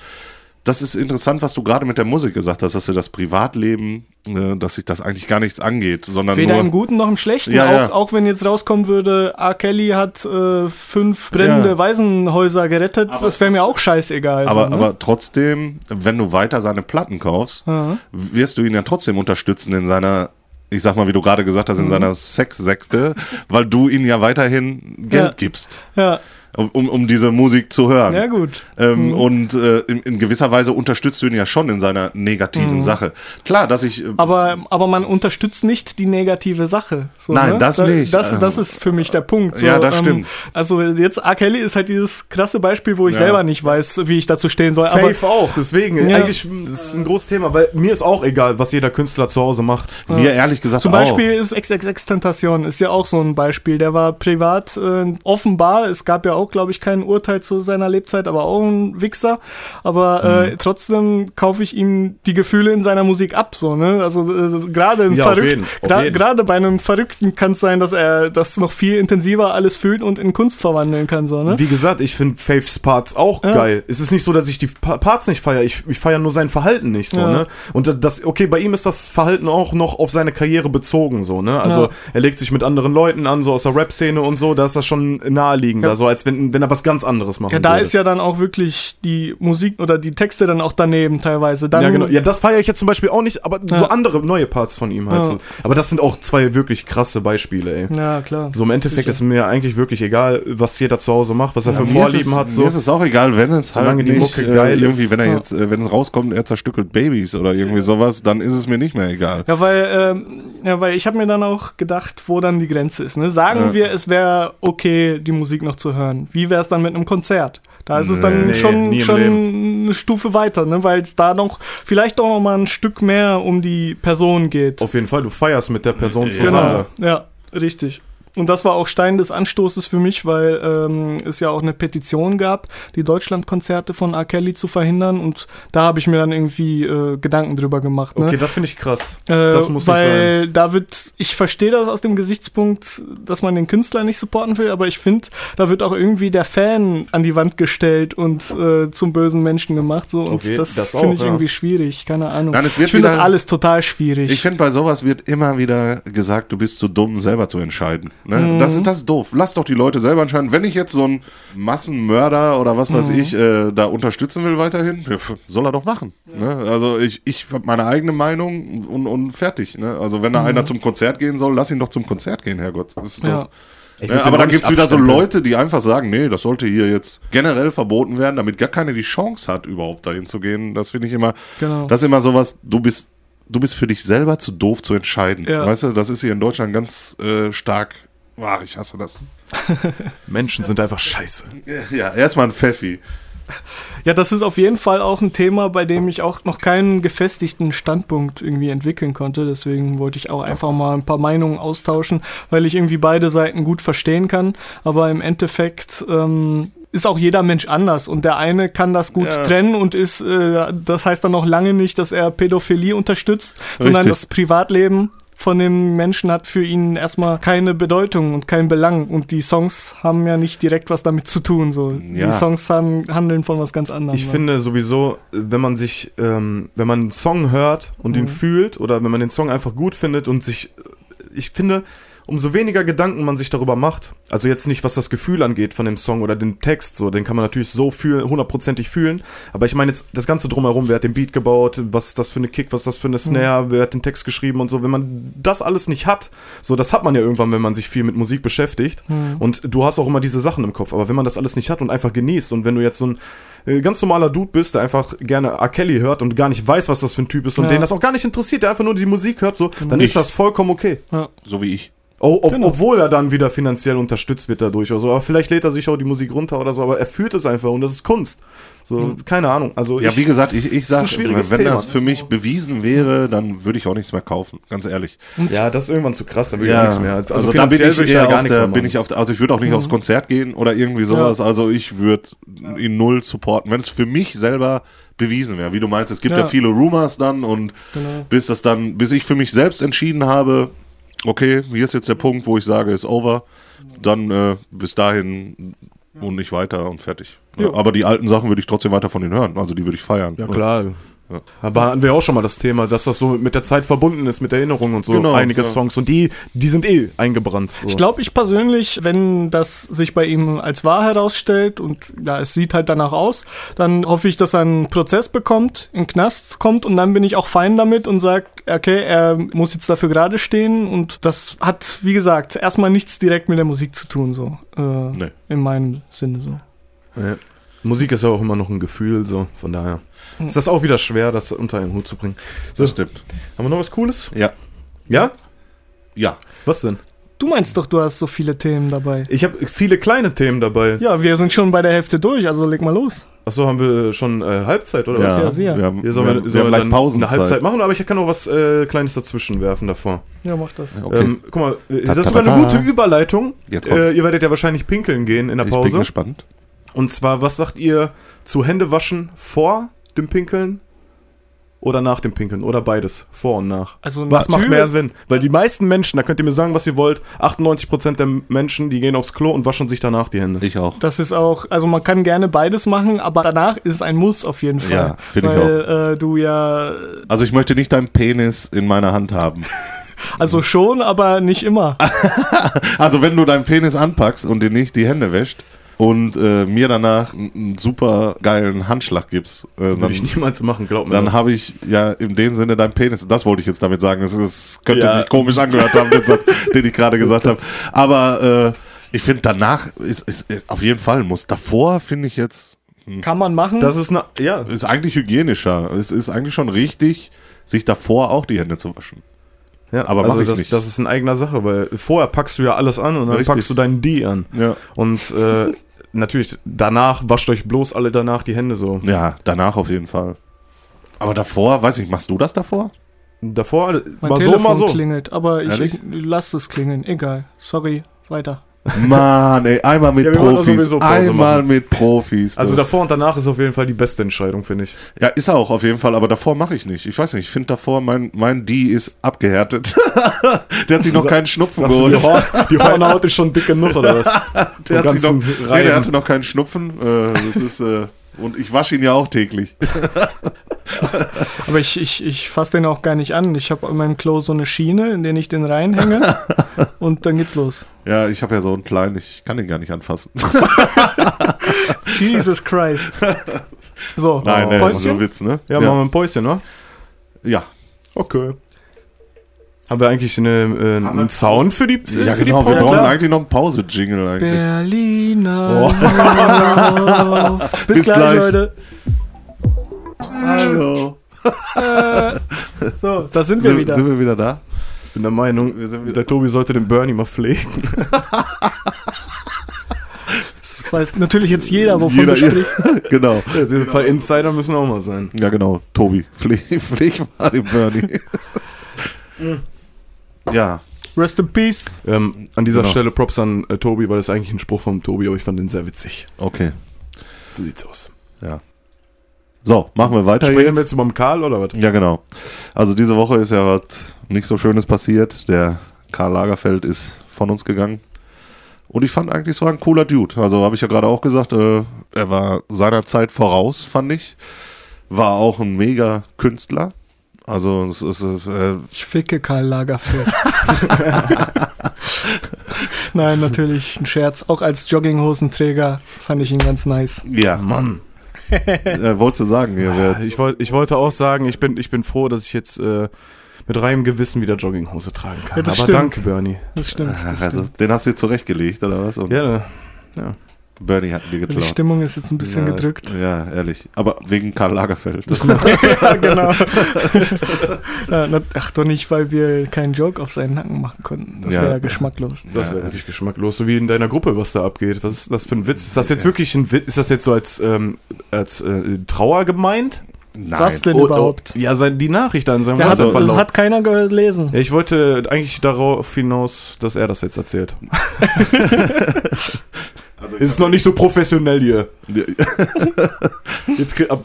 Das ist interessant, was du gerade mit der Musik gesagt hast, dass dir das Privatleben, äh, dass sich das eigentlich gar nichts angeht, sondern Weder nur. im Guten noch im Schlechten. Ja, auch, ja. auch wenn jetzt rauskommen würde, R. Kelly hat äh, fünf brennende Ja. Waisenhäuser gerettet, das wäre mir auch scheißegal. aber, so, ne? aber trotzdem, wenn du weiter seine Platten kaufst, wirst du ihn ja trotzdem unterstützen in seiner, ich sag mal, wie du gerade gesagt hast, in Mhm. seiner Sexsekte, weil du ihm ja weiterhin Geld Ja. gibst, ja, um, um diese Musik zu hören. ja, gut. Ähm, Und äh, in, in gewisser Weise unterstützt du ihn ja schon in seiner negativen Mhm. Sache. Klar, dass ich. äh, Aber, aber man unterstützt nicht die negative Sache. So, Nein, ne? das Da- nicht. Das, das Ähm, ist für mich der Punkt. So, Ja, das ähm, stimmt. Also jetzt R. Kelly ist halt dieses krasse Beispiel, wo ich Ja. selber nicht weiß, wie ich dazu stehen soll. Aber Faith auch, deswegen, Ja. eigentlich das ist ein großes Thema, weil mir ist auch egal, was jeder Künstler zu Hause macht. mir ehrlich gesagt Zum auch. Beispiel ist XXX Tentation ist ja auch so ein Beispiel. Der war privat äh, offenbar, es gab ja auch, glaube ich, kein Urteil zu seiner Lebzeit, aber auch ein Wichser. Aber Mhm. äh, trotzdem kaufe ich ihm die Gefühle in seiner Musik ab, so, ne? Also äh, gerade ein Ja, gra- gerade bei einem Verrückten kann es sein, dass er das noch viel intensiver alles fühlt und in Kunst verwandeln kann, so, ne? Wie gesagt, ich finde Faiths Parts auch Ja. geil. Es ist nicht so, dass ich die Pa- Parts nicht feiere, ich, ich feiere nur sein Verhalten nicht so, Ja. ne? Und das, okay, bei ihm ist das Verhalten auch noch auf seine Karriere bezogen, so, ne? Also er legt sich mit anderen Leuten an, so aus der Rap-Szene und so, da ist das schon naheliegend, Ja. da so als wenn, wenn er was ganz anderes machen Ja, da würde. ist ja dann auch wirklich die Musik oder die Texte dann auch daneben teilweise. Dann, ja, genau. Ja, das feiere ich jetzt zum Beispiel auch nicht, aber so Ja. andere neue Parts von ihm halt Ja. so. Aber das sind auch zwei wirklich krasse Beispiele, ey. Ja, klar. So im Endeffekt Sicher. ist mir eigentlich wirklich egal, was jeder zu Hause macht, was er für Mir ist Vorlieben es, hat. So. Mir ist es auch egal, wenn es Solange halt die nicht Mucke äh, geil irgendwie, ist. wenn er Ja. jetzt, äh, wenn es rauskommt, er zerstückelt Babys oder irgendwie sowas, dann ist es mir nicht mehr egal. Ja, weil, ähm, ja, weil ich habe mir dann auch gedacht, wo dann die Grenze ist. Ne? Sagen Ja. wir, es wäre okay, die Musik noch zu hören. Wie wäre es dann mit einem Konzert? Da ist es dann Nee, schon, Leben. eine Stufe weiter, ne? weil es da noch vielleicht auch noch mal ein Stück mehr um die Person geht. Auf jeden Fall, du feierst mit der Person Genau. zusammen. Ja, richtig. Und das war auch Stein des Anstoßes für mich, weil ähm, es ja auch eine Petition gab, die Deutschlandkonzerte von R. Kelly zu verhindern. Und da habe ich mir dann irgendwie äh, Gedanken drüber gemacht. Ne? Okay, das finde ich krass. Äh, das muss nicht weil da wird, ich verstehe das aus dem Gesichtspunkt, dass man den Künstler nicht supporten will, aber ich finde, da wird auch irgendwie der Fan an die Wand gestellt und äh, zum bösen Menschen gemacht. So, und Okay, das, das finde ich ja. irgendwie schwierig, keine Ahnung. Nein, ich finde das alles total schwierig. Ich finde, bei sowas wird immer wieder gesagt, du bist zu dumm, selber zu entscheiden. Ne? Mhm. Das, ist, das ist doof. Lass doch die Leute selber entscheiden. Wenn ich jetzt so einen Massenmörder oder was Mhm. weiß ich äh, da unterstützen will weiterhin, ja, soll er doch machen. Ne? Also ich, ich habe meine eigene Meinung und, und fertig. Ne? Also wenn da einer zum Konzert gehen soll, lass ihn doch zum Konzert gehen, Herrgott. Das ist Mhm. ja. doch, ja, aber dann gibt es wieder so. Leute, die einfach sagen, nee, das sollte hier jetzt generell verboten werden, damit gar keiner die Chance hat, überhaupt dahin zu gehen. Das finde ich immer, Genau. das ist immer sowas, du bist, du bist für dich selber zu doof zu entscheiden. Ja. Weißt du, das ist hier in Deutschland ganz äh, stark. Ah, ich hasse das. Menschen sind einfach scheiße. Ja, erstmal ein Pfeffi. Ja, das ist auf jeden Fall auch ein Thema, bei dem ich auch noch keinen gefestigten Standpunkt irgendwie entwickeln konnte. Deswegen wollte ich auch einfach mal ein paar Meinungen austauschen, weil ich irgendwie beide Seiten gut verstehen kann. Aber im Endeffekt ähm, ist auch jeder Mensch anders und der eine kann das gut Ja. trennen und ist, äh, das heißt dann noch lange nicht, dass er Pädophilie unterstützt, sondern Richtig. das Privatleben von dem Menschen hat für ihn erstmal keine Bedeutung und keinen Belang. Und die Songs haben ja nicht direkt was damit zu tun. So. Ja. Die Songs haben, handeln von was ganz anderem. Ich so. finde sowieso, wenn man sich, ähm, wenn man einen Song hört und ihn Mhm. fühlt oder wenn man den Song einfach gut findet und sich, ich finde, umso weniger Gedanken man sich darüber macht, also jetzt nicht, was das Gefühl angeht von dem Song oder den Text, so, den kann man natürlich so fühlen, hundertprozentig fühlen, aber ich meine jetzt das Ganze drumherum, wer hat den Beat gebaut, was ist das für eine Kick, was ist das für eine Snare, wer hat den Text geschrieben und so, wenn man das alles nicht hat, so, das hat man ja irgendwann, wenn man sich viel mit Musik beschäftigt und du hast auch immer diese Sachen im Kopf, aber wenn man das alles nicht hat und einfach genießt und wenn du jetzt so ein äh, ganz normaler Dude bist, der einfach gerne R. Kelly hört und gar nicht weiß, was das für ein Typ ist und Ja. den das auch gar nicht interessiert, der einfach nur die Musik hört, so, dann Ich. ist das vollkommen okay. Ja. So wie ich. Oh, ob, Genau. Obwohl er dann wieder finanziell unterstützt wird dadurch oder so. Aber vielleicht lädt er sich auch die Musik runter oder so, aber er fühlt es einfach und das ist Kunst. So, keine Ahnung. Also Ja, ich, wie gesagt, ich, ich ist ein sag, schwieriges wenn Thema. das für mich bewiesen wäre, dann würde ich auch nichts mehr kaufen, ganz ehrlich. ja, das ist irgendwann zu krass, da will ich auch nichts mehr. Also, Also, da bin finanziell ich würde eher auf der, mehr bin ich auf der, also ich würde auch nicht aufs Konzert gehen oder irgendwie sowas. Also ich würde ihn null supporten, wenn es für mich selber bewiesen wäre. Wie du meinst, es gibt ja, Ja. viele Rumors dann und Genau. bis das dann, bis ich für mich selbst entschieden habe, okay, hier ist jetzt der Punkt, wo ich sage, ist over, dann äh, bis dahin und nicht weiter und fertig. Ja, aber die alten Sachen würde ich trotzdem weiter von denen hören, also die würde ich feiern. Ja, klar. Aber hatten wir auch schon mal das Thema, dass das so mit der Zeit verbunden ist, mit Erinnerungen und so. Genau, Einige ja. Songs. Und die, die sind eh eingebrannt. So. Ich glaube, ich persönlich, wenn das sich bei ihm als wahr herausstellt und ja, es sieht halt danach aus, dann hoffe ich, dass er einen Prozess bekommt, in den Knast kommt und dann bin ich auch fein damit und sage, okay, er muss jetzt dafür gerade stehen und das hat, wie gesagt, erstmal nichts direkt mit der Musik zu tun, so. Äh, Nee. In meinem Sinne so. Ja. Musik ist ja auch immer noch ein Gefühl, so. Von daher ist das auch wieder schwer, das unter einen Hut zu bringen. So, Das stimmt. haben wir noch was Cooles? Ja. Ja? Ja. Was denn? Du meinst doch, du hast so viele Themen dabei. Ich habe viele kleine Themen dabei. Ja, wir sind schon bei der Hälfte durch, also leg mal los. Achso, haben wir schon äh, Halbzeit oder was? Ja, sehr. Wir haben, Hier sollen wir, wir, sollen haben wir dann Pausenzeit. eine Halbzeit machen, aber ich kann noch was äh, Kleines dazwischen werfen davor. Ja, mach das. Okay. Ähm, guck mal, äh, das ist sogar eine gute Überleitung. Jetzt kommt's. Äh, ihr werdet ja wahrscheinlich pinkeln gehen in der ich bin Pause. gespannt. Und zwar, was sagt ihr zu Händewaschen vor dem Pinkeln oder nach dem Pinkeln oder beides, vor und nach? Also Was macht mehr Sinn? Weil die meisten Menschen, da könnt ihr mir sagen, was ihr wollt, 98% der Menschen, die gehen aufs Klo und waschen sich danach die Hände. Ich auch. Das ist auch, also man kann gerne beides machen, aber danach ist es ein Muss auf jeden Fall. Ja, finde ich Weil äh, du ja, Also ich möchte nicht deinen Penis in meiner Hand haben. also schon, aber nicht immer. Also wenn du deinen Penis anpackst und dir nicht die Hände wäscht, und äh, mir danach einen, super geilen Handschlag gibst, äh, Würde dann, ich niemals machen, glaub mir. dann das. habe ich ja in dem Sinne dein Penis, das wollte ich jetzt damit sagen. Das, ist, könnte Ja. sich komisch angehört haben, den Satz, den ich gerade gesagt habe. Aber äh, ich finde danach ist, ist, ist auf jeden Fall muss. Davor finde ich jetzt Kann man machen. das ist eine, ja, ist eigentlich hygienischer. Es ist eigentlich schon richtig, sich davor auch die Hände zu waschen. ja Aber also das, das ist in eigener Sache, weil vorher packst du ja alles an und dann Richtig. packst du deinen D an. Ja. Und äh, natürlich, danach wascht euch bloß alle danach die Hände so. Ja, danach auf jeden Fall. Aber davor, weiß ich, machst du das davor? Davor, mein mal so, Telefon mal so. klingelt, aber ich, ich lass es klingeln. Egal. Sorry. Weiter. Mann, ey, einmal mit Ja, Profis. Einmal machen. mit Profis. Also du. davor und danach ist auf jeden Fall die beste Entscheidung, finde ich. ja, ist er auch auf jeden Fall, aber davor mache ich nicht. Ich weiß nicht, ich finde davor, mein, mein D ist abgehärtet. der hat sich noch Sa- keinen Schnupfen Sagst du, die, geholt. Hor die Hornhaut ist schon dick genug, oder was? Der, hat sich noch, nee, der hatte noch keinen Schnupfen. Äh, das ist, äh, und ich wasche ihn ja auch täglich. Aber ich, ich, ich fasse den auch gar nicht an. Ich habe an meinem Klo so eine Schiene, in der ich den reinhänge. und dann geht's los. Ja, ich habe ja so einen kleinen, ich kann den gar nicht anfassen. Jesus Christ. So, Nein, nee, Päuschen? so Witz, ne? Ja, machen wir ein Päuschen, ne? ja. Okay. Haben wir eigentlich eine, äh, einen Sound für die, ja für genau, die wir brauchen eigentlich noch einen Pause-Jingle eigentlich. Berliner. Luft. Bis, Bis gleich, gleich. Leute. Hallo. So, da sind wir Sind, wieder. sind wir wieder da? Ich bin der Meinung, Wir sind wieder- der Tobi sollte den Bernie mal pflegen. Das weiß natürlich jetzt jeder, wovon Jeder- du sprichst. genau. Ja, jeden Fall Insider müssen auch mal sein. Ja, genau. Tobi, pfleg, pfleg mal den Bernie. ja, Rest in Peace. Ähm, an dieser Genau. Stelle Props an äh, Tobi, weil das ist eigentlich ein Spruch vom Tobi, aber ich fand den sehr witzig. okay. So sieht's aus. Ja. So, machen wir weiter Sprechen wir jetzt. jetzt über den Karl oder was? Ja, genau. Also diese Woche ist ja was nicht so Schönes passiert. Der Karl Lagerfeld ist von uns gegangen. Und ich fand eigentlich, es war ein cooler Dude. Also habe ich ja gerade auch gesagt, äh, er war seiner Zeit voraus, fand ich. War auch ein mega Künstler. Also es ist, es, äh, Ich ficke Karl Lagerfeld. Nein, natürlich ein Scherz. Auch als Jogginghosenträger fand ich ihn ganz nice. ja, Mann. äh, wolltest du sagen, wer, Ich, wollt, ich wollte auch sagen, ich bin, ich bin froh, dass ich jetzt äh, mit reinem Gewissen wieder Jogginghose tragen kann. Ja, das aber stimmt. danke, Bernie. Das stimmt. Ach, also, den hast du dir zurechtgelegt, oder was? Und Ja, Bernie hat dir Die geklaut. Stimmung ist jetzt ein bisschen ja, gedrückt. Ja, ehrlich. Aber wegen Karl Lagerfeld. ja, genau. ja, na, ach doch nicht, weil wir keinen Joke auf seinen Nacken machen konnten. Das Ja. wäre ja geschmacklos. das Ja. wäre wirklich geschmacklos. So wie in deiner Gruppe, was da abgeht. Was ist das für ein Witz? Ist das jetzt wirklich ein Witz? Ist das jetzt so als, ähm, als äh, Trauer gemeint? Nein. Was denn Oh, oh, überhaupt? ja, sein, die Nachricht da in seinem hat, hat keiner gelesen. Ja, ich wollte eigentlich darauf hinaus, dass er das jetzt erzählt. Also Es ist noch nicht so professionell hier. Jetzt, ab,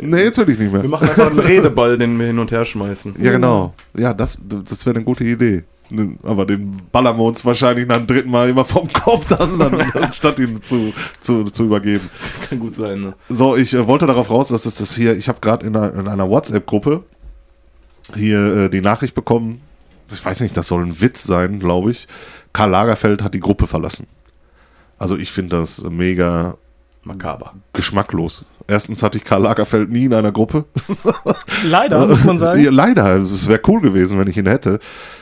Nee, jetzt will ich nicht mehr. wir machen einfach einen Redeball, den wir hin und her schmeißen. Ja, genau. Ja, das, das wäre eine gute Idee. Aber den ballern wir uns wahrscheinlich nach dem dritten Mal immer vom Kopf dann, dann anstatt ihn zu, zu, zu übergeben. Kann gut sein, ne? So, ich äh, wollte darauf raus, dass es das hier, ich habe gerade in, einer- in einer WhatsApp-Gruppe hier äh, die Nachricht bekommen, ich weiß nicht, das soll ein Witz sein, glaube ich. Karl Lagerfeld hat die Gruppe verlassen. Also ich finde das mega Makaber. geschmacklos. Erstens hatte ich Karl Lagerfeld nie in einer Gruppe. Leider, muss man sagen. Leider. Es wäre cool gewesen, wenn ich ihn hätte.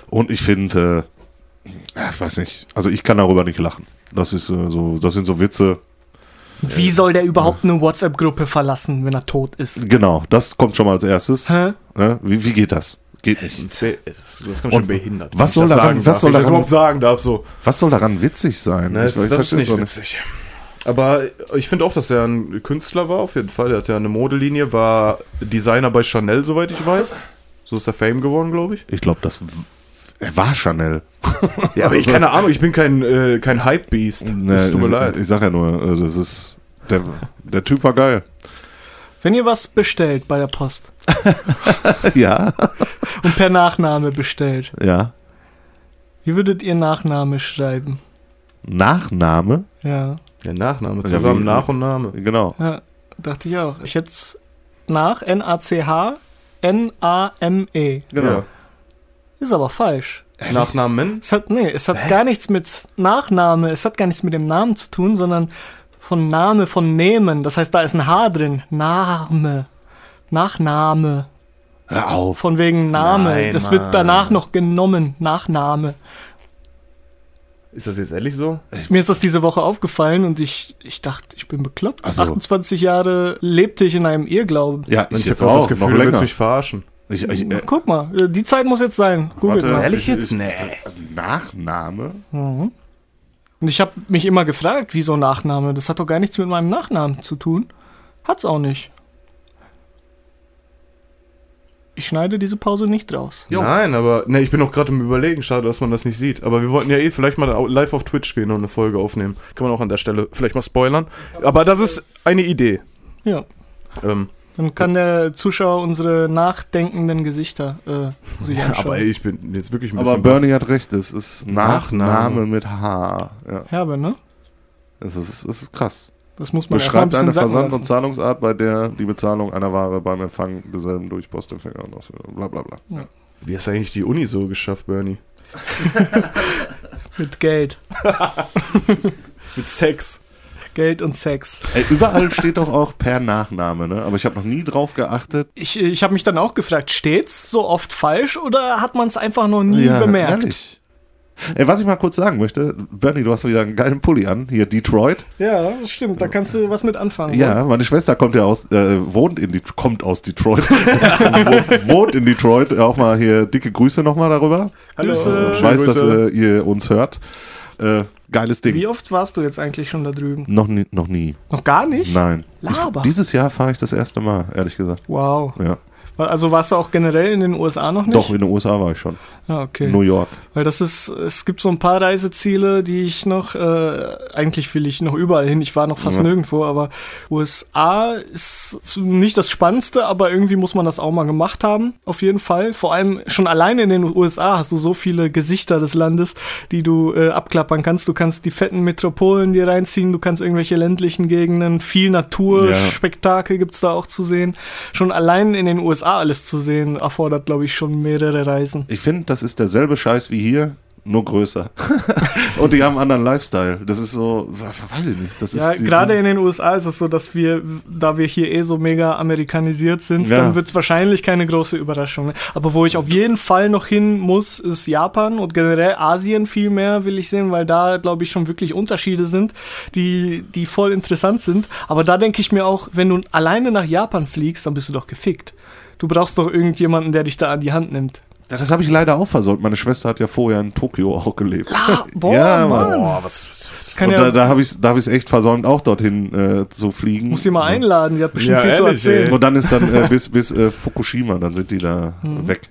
Und ich finde, äh, ich weiß nicht, also ich kann darüber nicht lachen. Das ist äh, so, das sind so Witze. Wie soll der überhaupt eine WhatsApp-Gruppe verlassen, wenn er tot ist? Genau, das kommt schon mal als erstes. Hä? Wie, wie geht das? Geht nicht. Das, das, kommt schon behindert. was ich soll daran- sagen was soll ich daran- überhaupt sagen darf? So. Was soll daran witzig sein? Ne, das, Ich- ich das ist nicht auch witzig. Aber ich finde auch, dass er ein Künstler war, auf jeden Fall. Der hat ja eine Modelinie, war Designer bei Chanel, soweit ich weiß. So ist er Fame geworden, glaube ich. Ich glaube, das er war Chanel. Ja, aber ich keine Ahnung, ich bin kein, äh, kein Hype-Beast. Ne, Das tut mir ich, leid. ich sag ja nur, äh, das ist der, der Typ war geil. Wenn ihr was bestellt bei der Post ja, und per Nachname bestellt, ja. wie würdet ihr Nachname schreiben? Nachname, Ja, Der Nachname Ja, zusammen, wie- Nach und Name. genau. ja dachte ich auch. Ich hätte es nach N-A-C-H N-A-M-E. Genau. Ja. Ist aber falsch. Nachnamen? Es hat, nee, es hat gar nichts mit Nachname, es hat gar nichts mit dem Namen zu tun, sondern Von Name, von Nehmen. Das heißt, da ist ein H drin. Name. Nachname. Hör auf. Von wegen Name. Nein, das wird danach noch genommen. Nachname. Ist das jetzt ehrlich so? Mir ist das diese Woche aufgefallen und ich, ich dachte, ich bin bekloppt. Ach so. 28 Jahre lebte ich in einem Irrglauben. Ja, ich, Ich jetzt habe auch das Gefühl, noch du willst länger. mich verarschen. Ich, ich, äh, Guck mal, äh, die Zeit muss jetzt sein. Googelt warte, mal. Ehrlich ich- jetzt? Nee. Nachname? Und ich habe mich immer gefragt, wieso Nachname? Das hat doch gar nichts mit meinem Nachnamen zu tun. Hat's auch nicht. Ich schneide diese Pause nicht raus. Jo. Nein, aber ne, ich bin auch gerade im Überlegen. Schade, dass man das nicht sieht. Aber wir wollten ja eh vielleicht mal live auf Twitch gehen und eine Folge aufnehmen. Kann man auch an der Stelle vielleicht mal spoilern. Aber das ist eine Idee. Ja. Ähm, Dann kann der Zuschauer unsere nachdenkenden Gesichter äh, sich anschauen. aber ey, ich bin jetzt wirklich ein Aber bisschen. Bernie hat recht, es ist Nachname, Nachname. mit H. Ja, Herbe, ne? es ist, es ist krass. Das muss man ein Beschreibt eine Versand- und. Zahlungsart, bei der die Bezahlung einer Ware beim Empfang desselben durch Postempfänger und Ausführung, bla bla bla. Wie hast du eigentlich die Uni so geschafft, Bernie? Mit Geld. Mit Sex. Geld und Sex. Ey, überall steht doch auch per Nachname, ne? Aber ich habe noch nie drauf geachtet. Ich, ich habe mich dann auch gefragt, steht's so oft falsch oder hat man es einfach noch nie bemerkt? ehrlich. Ey, was ich mal kurz sagen möchte, Bernie, du hast wieder einen geilen Pulli an, hier Detroit. Ja, das stimmt. Da kannst du was mit anfangen. Ja, meine Schwester kommt ja aus, äh, wohnt in Det kommt aus Detroit, Wo- wohnt in Detroit. Auch mal hier dicke Grüße nochmal darüber. Grüße. Ich weiß, dass äh, ihr uns hört. Äh, geiles Ding. Wie oft warst du jetzt eigentlich schon da drüben? Noch nie, noch nie. Noch gar nicht? Nein. Laber. Ich, dieses Jahr fahre ich das erste Mal, ehrlich gesagt. Wow. Ja. Also warst du auch generell in den USA noch nicht? Doch, in den USA war ich schon. Ah, okay. New York. Weil das ist, es gibt so ein paar Reiseziele, die ich noch, äh, eigentlich will ich noch überall hin. Ich war noch fast Ja. nirgendwo, aber USA ist nicht das Spannendste, aber irgendwie muss man das auch mal gemacht haben. Auf jeden Fall. Vor allem schon alleine in den USA hast du so viele Gesichter des Landes, die du äh, abklappern kannst. Du kannst die fetten Metropolen dir reinziehen, du kannst irgendwelche ländlichen Gegenden, viel Natur, Ja. Spektakel gibt's da auch zu sehen. Schon allein in den USA alles zu sehen, erfordert, glaube ich, schon mehrere Reisen. Ich finde, das ist derselbe Scheiß wie hier, nur größer. Und die haben einen anderen Lifestyle. Das ist so, weiß ich nicht. Das Ja, gerade in den USA ist es so, dass wir, da wir hier eh so mega amerikanisiert sind, Ja. dann wird es wahrscheinlich keine große Überraschung. ne? Aber wo ich auf jeden Fall noch hin muss, ist Japan und generell Asien viel mehr will ich sehen, weil da, glaube ich, schon wirklich Unterschiede sind, die, die voll interessant sind. Aber da denke ich mir auch, wenn du alleine nach Japan fliegst, dann bist du doch gefickt. Du brauchst doch irgendjemanden, der dich da an die Hand nimmt. Ja, das habe ich leider auch versäumt. Meine Schwester hat ja vorher in Tokio auch gelebt. boah, ja, Mann. Mann. Boah, was, was, was. Kann Und ja, da, da habe ich es da hab echt versäumt, auch dorthin äh, zu fliegen. muss die mal einladen, die hat bestimmt Ja, viel zu ehrlich, erzählen. ey. Und dann ist dann äh, bis, bis äh, Fukushima, dann sind die da Mhm. weg.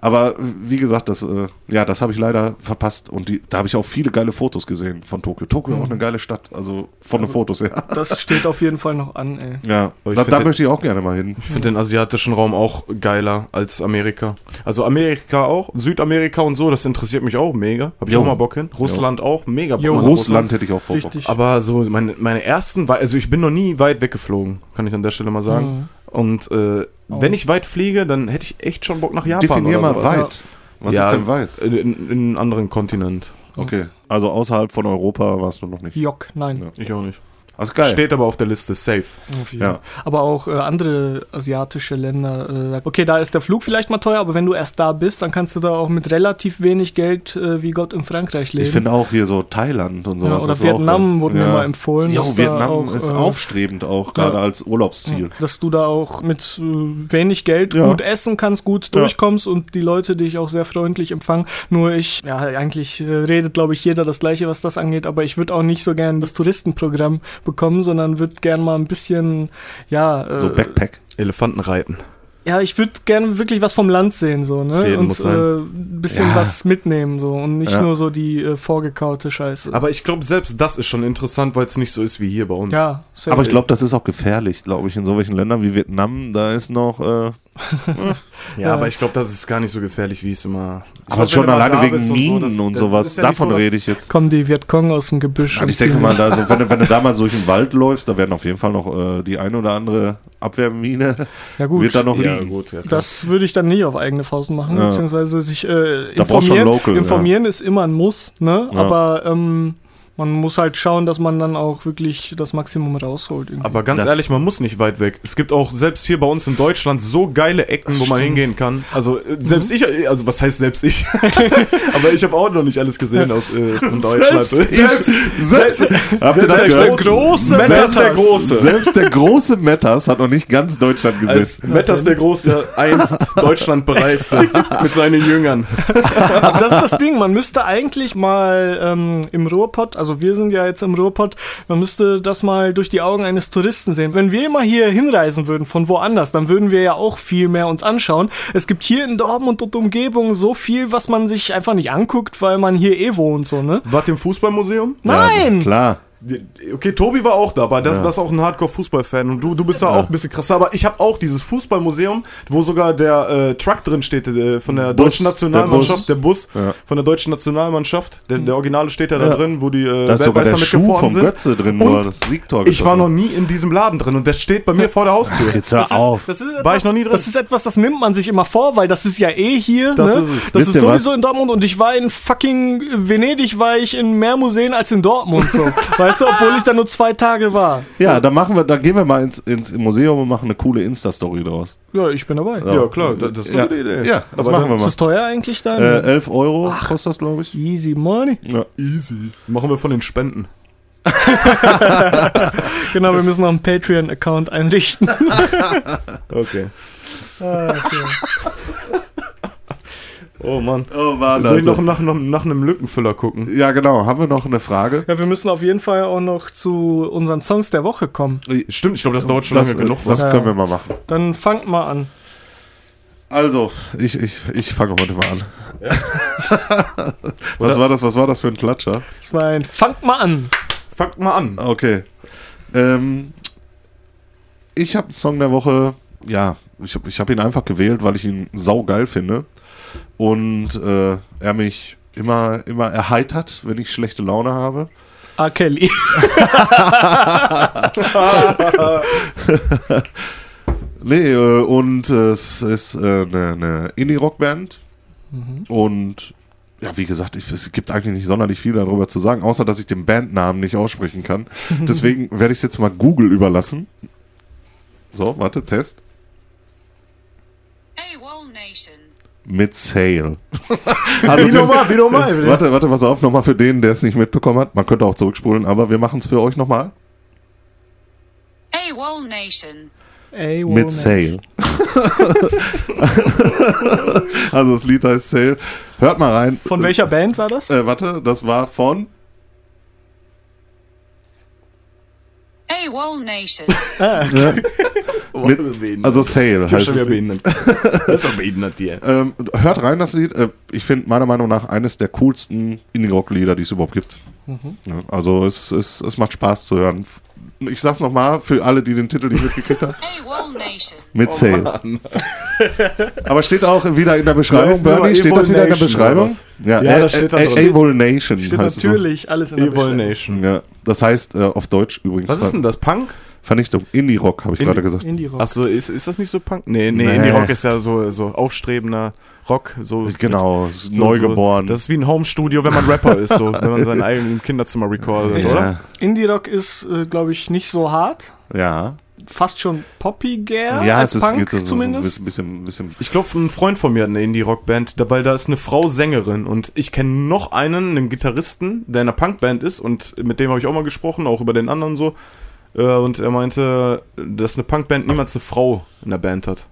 Aber wie gesagt, das, äh, ja, das habe ich leider verpasst. Und die, da habe ich auch viele geile Fotos gesehen von Tokio. Tokio Mhm. auch eine geile Stadt, also von den Fotos her. Das steht auf jeden Fall noch an, ey. Ja, da, da den- möchte ich auch gerne mal hin. Ich finde den asiatischen Raum auch geiler als Amerika. Also Amerika auch, Südamerika und so, das interessiert mich auch mega. Hab ich Jo. auch mal Bock hin. Russland auch, mega Bock Jo. nach Russland hätte ich auch vor. Bock. Aber so meine, meine ersten, also ich bin noch nie weit weggeflogen, kann ich an der Stelle mal sagen. Mhm. Und äh, wenn ich weit fliege, dann hätte ich echt schon Bock nach Japan. Definier mal sowas. weit. Was Ja, ist denn weit? In, in, in einen anderen Kontinent. Okay, also außerhalb von Europa warst du noch nicht. Jock, nein. Ja. Ich auch nicht. Also geil. Steht aber auf der Liste, safe. Ja. Aber auch äh, andere asiatische Länder. Äh, okay, da ist der Flug vielleicht mal teuer, aber wenn du erst da bist, dann kannst du da auch mit relativ wenig Geld äh, wie Gott in Frankreich leben. ich finde auch hier so Thailand und ja, sowas. oder ist Vietnam auch, wurde mir mal empfohlen. Ja, Vietnam auch, ist äh, aufstrebend auch, gerade ja. als Urlaubsziel. Dass du da auch mit äh, wenig Geld Ja. gut essen kannst, gut Ja. durchkommst und die Leute dich auch sehr freundlich empfangen. Nur ich, ja, eigentlich äh, redet, glaube ich, jeder das Gleiche, was das angeht, aber ich würde auch nicht so gern das Touristenprogramm bekommen, sondern würde gern mal ein bisschen, ja, äh, So Backpack. Elefanten reiten. Ja, ich würde gerne wirklich was vom Land sehen, so, ne? Und muss sein. äh, ein bisschen Ja. was mitnehmen, so. Und nicht Ja. nur so die äh, vorgekaute Scheiße. Aber ich glaube, selbst das ist schon interessant, weil es nicht so ist wie hier bei uns. ja, safe. Aber ich glaube, das ist auch gefährlich, glaube ich, in solchen Ländern wie Vietnam. Da ist noch, äh, Ja, aber ich glaube, das ist gar nicht so gefährlich, wie es immer. aber wenn schon alleine wegen bist und so, Minen das- und sowas. ja nicht Davon so, rede ich jetzt. kommen die Vietcong aus dem Gebüsch. Also und ich denke mal, da, so, wenn, du- wenn du da mal durch den Wald läufst, da werden auf jeden Fall noch äh, die ein oder andere Abwehrmine ja gut, wird da noch Ja, liegen. gut, ja, das würde ich dann nie auf eigene Faust machen, Ja. beziehungsweise sich äh, Da brauchst du schon informieren. local, ja. informieren ist immer ein Muss, ne? Ja. Aber ähm, Man muss halt schauen, dass man dann auch wirklich das Maximum rausholt. irgendwie. Aber ganz Das- ehrlich, man muss nicht weit weg. Es gibt auch selbst hier bei uns in Deutschland so geile Ecken, wo man hingehen kann. Also äh, selbst ich, äh, also was heißt selbst ich? Aber ich habe auch noch nicht alles gesehen aus äh, von Deutschland. Selbst ich. Selbst- Habt ihr das selbst gehört? der große Metas der Große. Selbst der große Metas hat noch nicht ganz Deutschland Als gesetzt. Metas der Große einst Deutschland bereiste mit seinen Jüngern. Aber das ist das Ding, man müsste eigentlich mal ähm, im Ruhrpott, also wir sind ja jetzt im Ruhrpott, man müsste das mal durch die Augen eines Touristen sehen. Wenn wir immer hier hinreisen würden von woanders, dann würden wir ja auch viel mehr uns anschauen. Es gibt hier in Dortmund und Umgebung so viel, was man sich einfach nicht anguckt, weil man hier eh wohnt, so, ne? Wart im Fußballmuseum? Nein! Ja, klar. Okay, Tobi war auch da, aber das, das ist auch ein Hardcore-Fußballfan und du, du bist da auch ein bisschen krasser. Aber ich habe auch dieses Fußballmuseum, wo sogar der äh, Truck drin steht äh, von der Bus, deutschen Nationalmannschaft, der der Bus, Ja. von der deutschen Nationalmannschaft. Der, der Originale steht ja da Ja. drin, wo die äh, Da ist sogar der Weltmeister Schuh mitgefahren vom sind. Götze drin, Und das Siegtor ich war noch nie in diesem Laden drin und der steht bei mir vor der Haustür. Jetzt hör auf. Das ist etwas, War ich noch nie drin? Das ist etwas, das nimmt man sich immer vor, weil das ist ja eh hier. Das ne? ist es. Das Wisst ist sowieso was? in Dortmund und ich war in fucking Venedig, war ich in mehr Museen als in Dortmund. So. weißt du, obwohl ich da nur zwei Tage war. Ja, dann machen wir, dann gehen wir mal ins, ins Museum und machen eine coole Insta-Story draus. Ja, ich bin dabei. Ja, klar, das, das ist Ja, eine gute Idee. ja das Aber machen wir Ist mal. das teuer eigentlich da? Äh, 11 Euro kostet das, glaube ich. Easy money. Ja. Easy. Machen wir von den Spenden. Genau, wir müssen noch einen Patreon-Account einrichten. Okay. Ah, okay. Oh Mann. Oh Mann, Soll ich noch nach, nach, nach einem Lückenfüller gucken? Ja, genau. Haben wir noch eine Frage? Ja, wir müssen auf jeden Fall auch noch zu unseren Songs der Woche kommen. Stimmt, ich glaube, das dauert schon Das, lange genug. das Ja. können wir mal machen. Dann fangt mal an. Also, ich, ich, ich fange heute mal an. was war das? Was war das für ein Klatscher? Das war ein Fangt mal an. Fangt mal an. Okay. Ähm, ich habe einen Song der Woche, ja, ich habe ich hab ihn einfach gewählt, weil ich ihn saugeil finde. Und äh, er mich immer, immer erheitert, wenn ich schlechte Laune habe. R. Kelly. Nee, äh, und äh, es ist äh, eine, eine Indie-Rock-Band. Und ja, wie gesagt, ich, es gibt eigentlich nicht sonderlich viel darüber zu sagen, außer dass ich den Bandnamen nicht aussprechen kann. Deswegen werde ich es jetzt mal Google überlassen. So, warte, Test. AWOL Nation. Mit Sale. also Wie normal, wie normal. Warte, warte, pass auf, nochmal für den, der es nicht mitbekommen hat. Man könnte auch zurückspulen, aber wir machen es für euch nochmal. AWOL Nation. Ey, Mit Sale. also das Lied heißt Sale. Hört mal rein. Von welcher Band war das? Äh, warte, das war von. AWOL Nation. Mit, also Sale ich heißt schon wieder behindert. Das ist doch behindert hier. ähm, Hört rein das Lied. Äh, ich finde meiner Meinung nach eines der coolsten Indie-Rock-Lieder, die es überhaupt gibt. Ja, also es, es, es macht Spaß zu hören. Ich sag's nochmal für alle, die den Titel nicht mitgekriegt haben. AWOL Nation. Mit Sale. Aber steht auch wieder in der Ja, Beschreibung, Bernie? Steht das wieder in der Nation Beschreibung? Ja, äh, das steht da drin. Evil Nation Steht heißt natürlich alles in der Evil Beschreibung. Nation. es. So. Ja, das heißt äh, auf Deutsch übrigens. Was ist denn das? Punk? Vernichtung. Indie-Rock, habe ich Indie- gerade gesagt. Indie-Rock. Achso, ist, ist das nicht so Punk? Nee, nee, Nee. Indie-Rock ist ja so, so aufstrebender Rock. So Genau, ist so, neugeboren. So, das ist wie ein Home-Studio, wenn man Rapper ist, so, wenn man sein eigenes Kinderzimmer recordet, ja, oder? Indie-Rock ist, äh, glaube ich, nicht so hart. Ja, Fast schon poppiger ja als es ist Punk jetzt so, so ein zumindest. bisschen, bisschen, Ich glaube, ein Freund von mir hat eine Indie-Rock-Band, weil da ist eine Frau Sängerin und ich kenne noch einen, einen Gitarristen, der in einer Punkband ist und mit dem habe ich auch mal gesprochen, auch über den anderen so. Äh, Und er meinte, dass eine Punkband niemals eine Frau in der Band hat.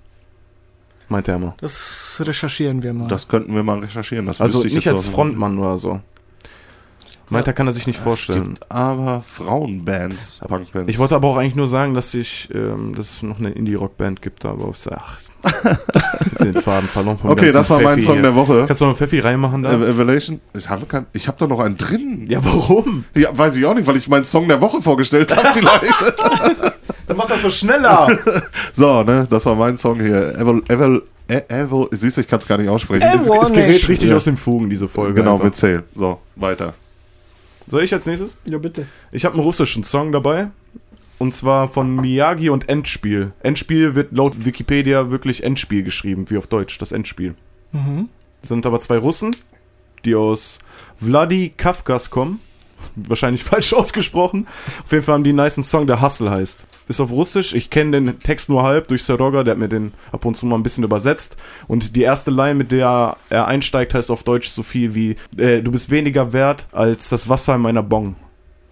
Meinte er mal. Das recherchieren wir mal. das könnten wir mal recherchieren. Das Also nicht jetzt als Frontmann oder so. Meint, er kann er sich nicht Es vorstellen. gibt aber Frauenbands, Punkbands. Ich wollte aber auch eigentlich nur sagen, dass ich, ähm, dass es noch eine Indie-Rock-Band gibt, aber ich sag, ach, den Faden verloren vom Okay, das war mein Pfeffi Song hier. der Woche. Kannst du noch einen Pfeffi reinmachen da? Ev- Evaluation. Ich habe kein, ich habe doch noch einen drin. ja, warum? Ja, weiß ich auch nicht, weil ich meinen Song der Woche vorgestellt habe vielleicht. Dann mach das so schneller. so, ne, das war mein Song hier. Evil, Evil, E- Evil, siehst du, ich kann es gar nicht aussprechen. Es, es gerät richtig Ja. aus den Fugen, diese Folge. Genau, einfach. mit Sale. So, weiter. Soll ich als nächstes? ja, bitte. Ich habe einen russischen Song dabei. Und zwar von Miyagi und Endspiel. Endspiel wird laut Wikipedia wirklich Endspiel geschrieben, wie auf Deutsch, das Endspiel. Mhm. Das sind aber zwei Russen, die aus Vladikavkaz kommen. wahrscheinlich falsch ausgesprochen. Auf jeden Fall haben die einen niceen Song, der Hustle heißt. Ist auf Russisch. Ich kenne den Text nur halb durch Seroga, der hat mir den ab und zu mal ein bisschen übersetzt. Und die erste Line, mit der er einsteigt, heißt auf Deutsch so viel wie: äh, Du bist weniger wert als das Wasser in meiner Bong.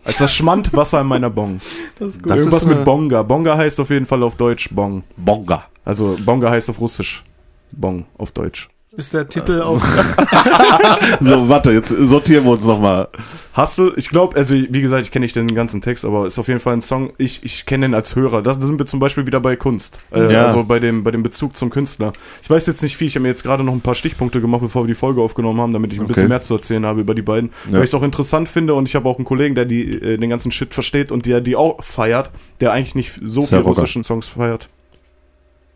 Als das Schmandwasser in meiner Bong. Das ist gut. Das Irgendwas ist mit Bonga. Bonga heißt auf jeden Fall auf Deutsch Bong. Bonga. Also Bonga heißt auf Russisch Bong auf Deutsch. Ist der Titel auf. So, warte, jetzt sortieren wir uns nochmal. Hustle, ich glaube, also wie gesagt, ich kenne nicht den ganzen Text, aber ist auf jeden Fall ein Song, ich, ich kenne den als Hörer. Das, da sind wir zum Beispiel wieder bei Kunst. Äh, Ja. Also bei dem, bei dem Bezug zum Künstler. Ich weiß jetzt nicht viel, ich habe mir jetzt gerade noch ein paar Stichpunkte gemacht, bevor wir die Folge aufgenommen haben, damit ich ein Okay. bisschen mehr zu erzählen habe über die beiden. Ja. Weil ich es auch interessant finde und ich habe auch einen Kollegen, der die, äh, den ganzen Shit versteht und der die auch feiert, der eigentlich nicht so viel Seroga. russischen Songs feiert.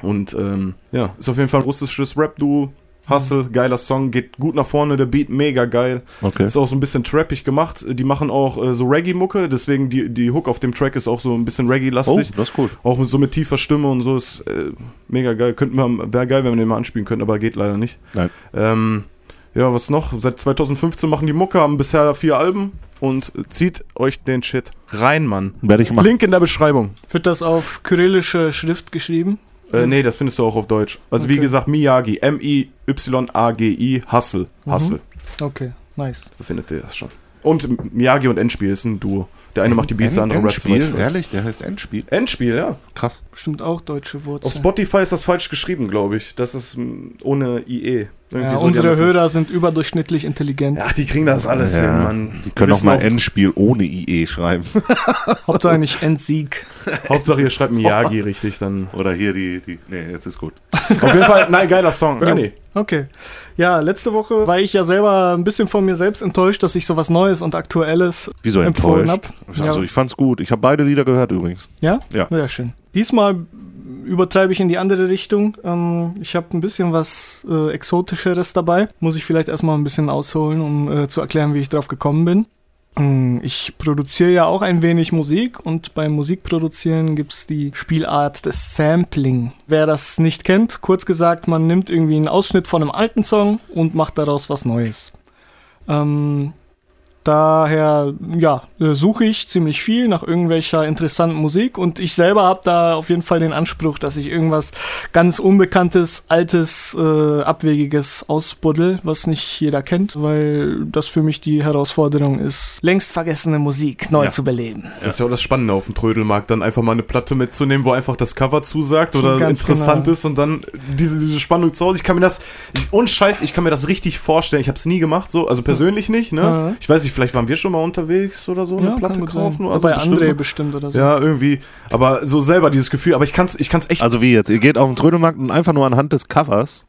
Und ähm, ja, ist auf jeden Fall ein russisches Rap-Duo. Hustle, geiler Song, geht gut nach vorne, der Beat mega geil. Okay. Ist auch so ein bisschen trappig gemacht. Die machen auch äh, so Reggae-Mucke, deswegen die, die Hook auf dem Track ist auch so ein bisschen Oh, Reggae-lastig. das ist cool. Auch mit so mit tiefer Stimme und so ist äh, mega geil. Könnten wir, wäre geil, wenn wir den mal anspielen könnten, aber geht leider nicht. Nein. Ähm, ja, was noch? Seit 2015 machen die Mucke, haben bisher vier Alben und zieht euch den Shit rein, Mann. Werde ich machen. Link in der Beschreibung. Wird das auf kyrillische Schrift geschrieben? Äh, nee, das findest du auch auf Deutsch. Also wie Okay. gesagt, Miyagi, M-I-Y-A-G-I, Hustle. Hustle. Okay, nice. So findet ihr das schon. Und Miyagi und Endspiel ist ein Duo. Der eine macht die Beats, der andere rappt? Beispiel. Ehrlich, der heißt Endspiel. Endspiel, ja. Krass. Bestimmt auch deutsche Wurzeln. Auf Spotify ist das falsch geschrieben, glaube ich. Das ist mm, ohne IE. Irgendwie ja, so, unsere Hörer sind überdurchschnittlich intelligent. Ja, die kriegen das alles Ja, hin, Mann. Die können auch mal Endspiel ohne IE schreiben. Hauptsache nicht Endsieg. Hauptsache, ihr schreibt Miyagi richtig, dann. Oder hier die, die. Nee, jetzt ist gut. Auf jeden Fall, nein, geiler Song. Ja. Nee. Okay. Ja, letzte Woche war ich ja selber ein bisschen von mir selbst enttäuscht, dass ich sowas Neues und Aktuelles Wieso empfohlen habe. Also ich fand's gut. Ich habe beide Lieder gehört übrigens. Ja? Ja. Ja, schön. Diesmal übertreibe ich in die andere Richtung. Ähm, ich habe ein bisschen was äh, Exotischeres dabei. Muss ich vielleicht erstmal ein bisschen ausholen, um äh, zu erklären, wie ich drauf gekommen bin. Ähm, Ich produziere ja auch ein wenig Musik und beim Musikproduzieren gibt's die Spielart des Sampling. Wer das nicht kennt, kurz gesagt, man nimmt irgendwie einen Ausschnitt von einem alten Song und macht daraus was Neues. Ähm, Daher, ja, äh, suche ich ziemlich viel nach irgendwelcher interessanten Musik und ich selber habe da auf jeden Fall den Anspruch, dass ich irgendwas ganz Unbekanntes, Altes, äh, Abwegiges ausbuddel, was nicht jeder kennt, weil das für mich die Herausforderung ist, längst vergessene Musik neu Ja. zu beleben. Das ist ja auch das Spannende auf dem Trödelmarkt, dann einfach mal eine Platte mitzunehmen, wo einfach das Cover zusagt oder Ganz interessant genau. ist und dann diese, diese Spannung zu Hause. Ich kann mir das, ich, und Scheiß, ich kann mir das richtig vorstellen. Ich habe es nie gemacht, so, also persönlich nicht, ne? Ja. Ich weiß nicht, vielleicht waren wir schon mal unterwegs oder so, eine kann Platte kaufen. Also Bei bestimmt André bestimmt oder so. Ja, irgendwie. Aber so selber dieses Gefühl. Aber ich kann es ich kann's echt. Also wie jetzt? Ihr geht auf den Trödelmarkt und einfach nur anhand des Covers.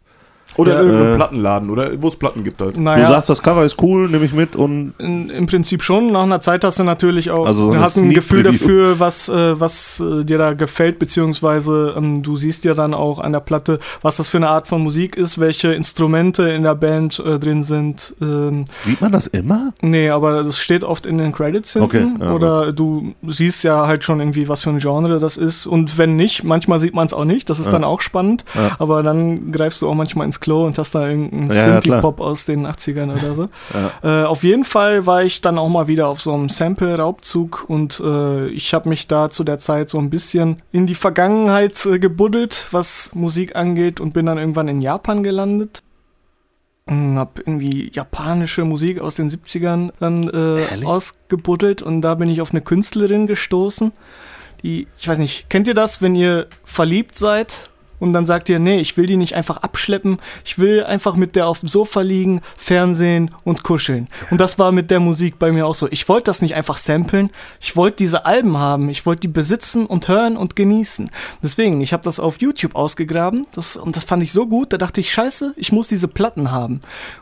Oder ja, in irgendeinem äh, Plattenladen oder wo es Platten gibt halt. Naja, Du sagst, das Cover ist cool, nehme ich mit und in, im Prinzip schon. Nach einer Zeit hast du natürlich auch Also so eine hast ein Gefühl dafür, was, äh, was äh, dir da gefällt, beziehungsweise ähm, du siehst ja dann auch an der Platte, was das für eine Art von Musik ist, welche Instrumente in der Band äh, drin sind. Ähm, sieht man das immer? nee, aber das steht oft in den Credits hinten. Okay, ja, oder du siehst ja halt schon irgendwie, was für ein Genre das ist. Und wenn nicht, manchmal sieht man es auch nicht. Das ist Ja. dann auch spannend. Ja. Aber dann greifst du auch manchmal ins Klo und hast da irgendeinen Ja, ja. Synthie-Pop aus den 80ern oder so. Äh, auf jeden Fall war ich dann auch mal wieder auf so einem Sample-Raubzug und äh, ich habe mich da zu der Zeit so ein bisschen in die Vergangenheit äh, gebuddelt, was Musik angeht und bin dann irgendwann in Japan gelandet. Hm, Hab irgendwie japanische Musik aus den 70ern dann äh, ausgebuddelt und da bin ich auf eine Künstlerin gestoßen, die, ich weiß nicht, kennt ihr das, wenn ihr verliebt seid und dann sagt ihr, nee, ich will die nicht einfach abschleppen, ich will einfach mit der auf dem Sofa liegen, Fernsehen und kuscheln. Und das war mit der Musik bei mir auch so. Ich wollte das nicht einfach samplen, ich wollte diese Alben haben, ich wollte die besitzen und hören und genießen. Deswegen, ich habe das auf YouTube ausgegraben das, und das fand ich so gut, da dachte ich, scheiße, ich muss diese Platten haben.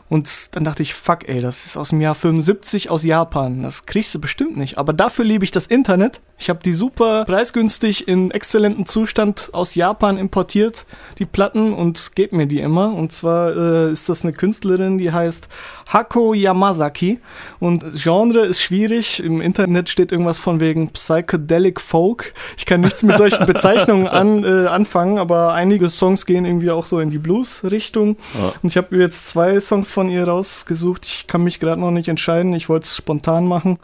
Und dann dachte ich, fuck ey, das ist aus dem Jahr 75 aus Japan, das kriegst du bestimmt nicht. Aber dafür liebe ich das Internet. Ich habe die super preisgünstig in exzellentem Zustand aus Japan importiert importiert, die Platten, und gebt mir die immer. Und zwar äh, ist das eine Künstlerin, die heißt Hako Yamazaki. Und Genre ist schwierig. Im Internet steht irgendwas von wegen Psychedelic Folk. Ich kann nichts mit solchen Bezeichnungen an, äh, anfangen, aber einige Songs gehen irgendwie auch so in die Blues-Richtung. Und ich habe jetzt zwei Songs von ihr rausgesucht. Ich kann mich gerade noch nicht entscheiden. Ich wollte es spontan machen.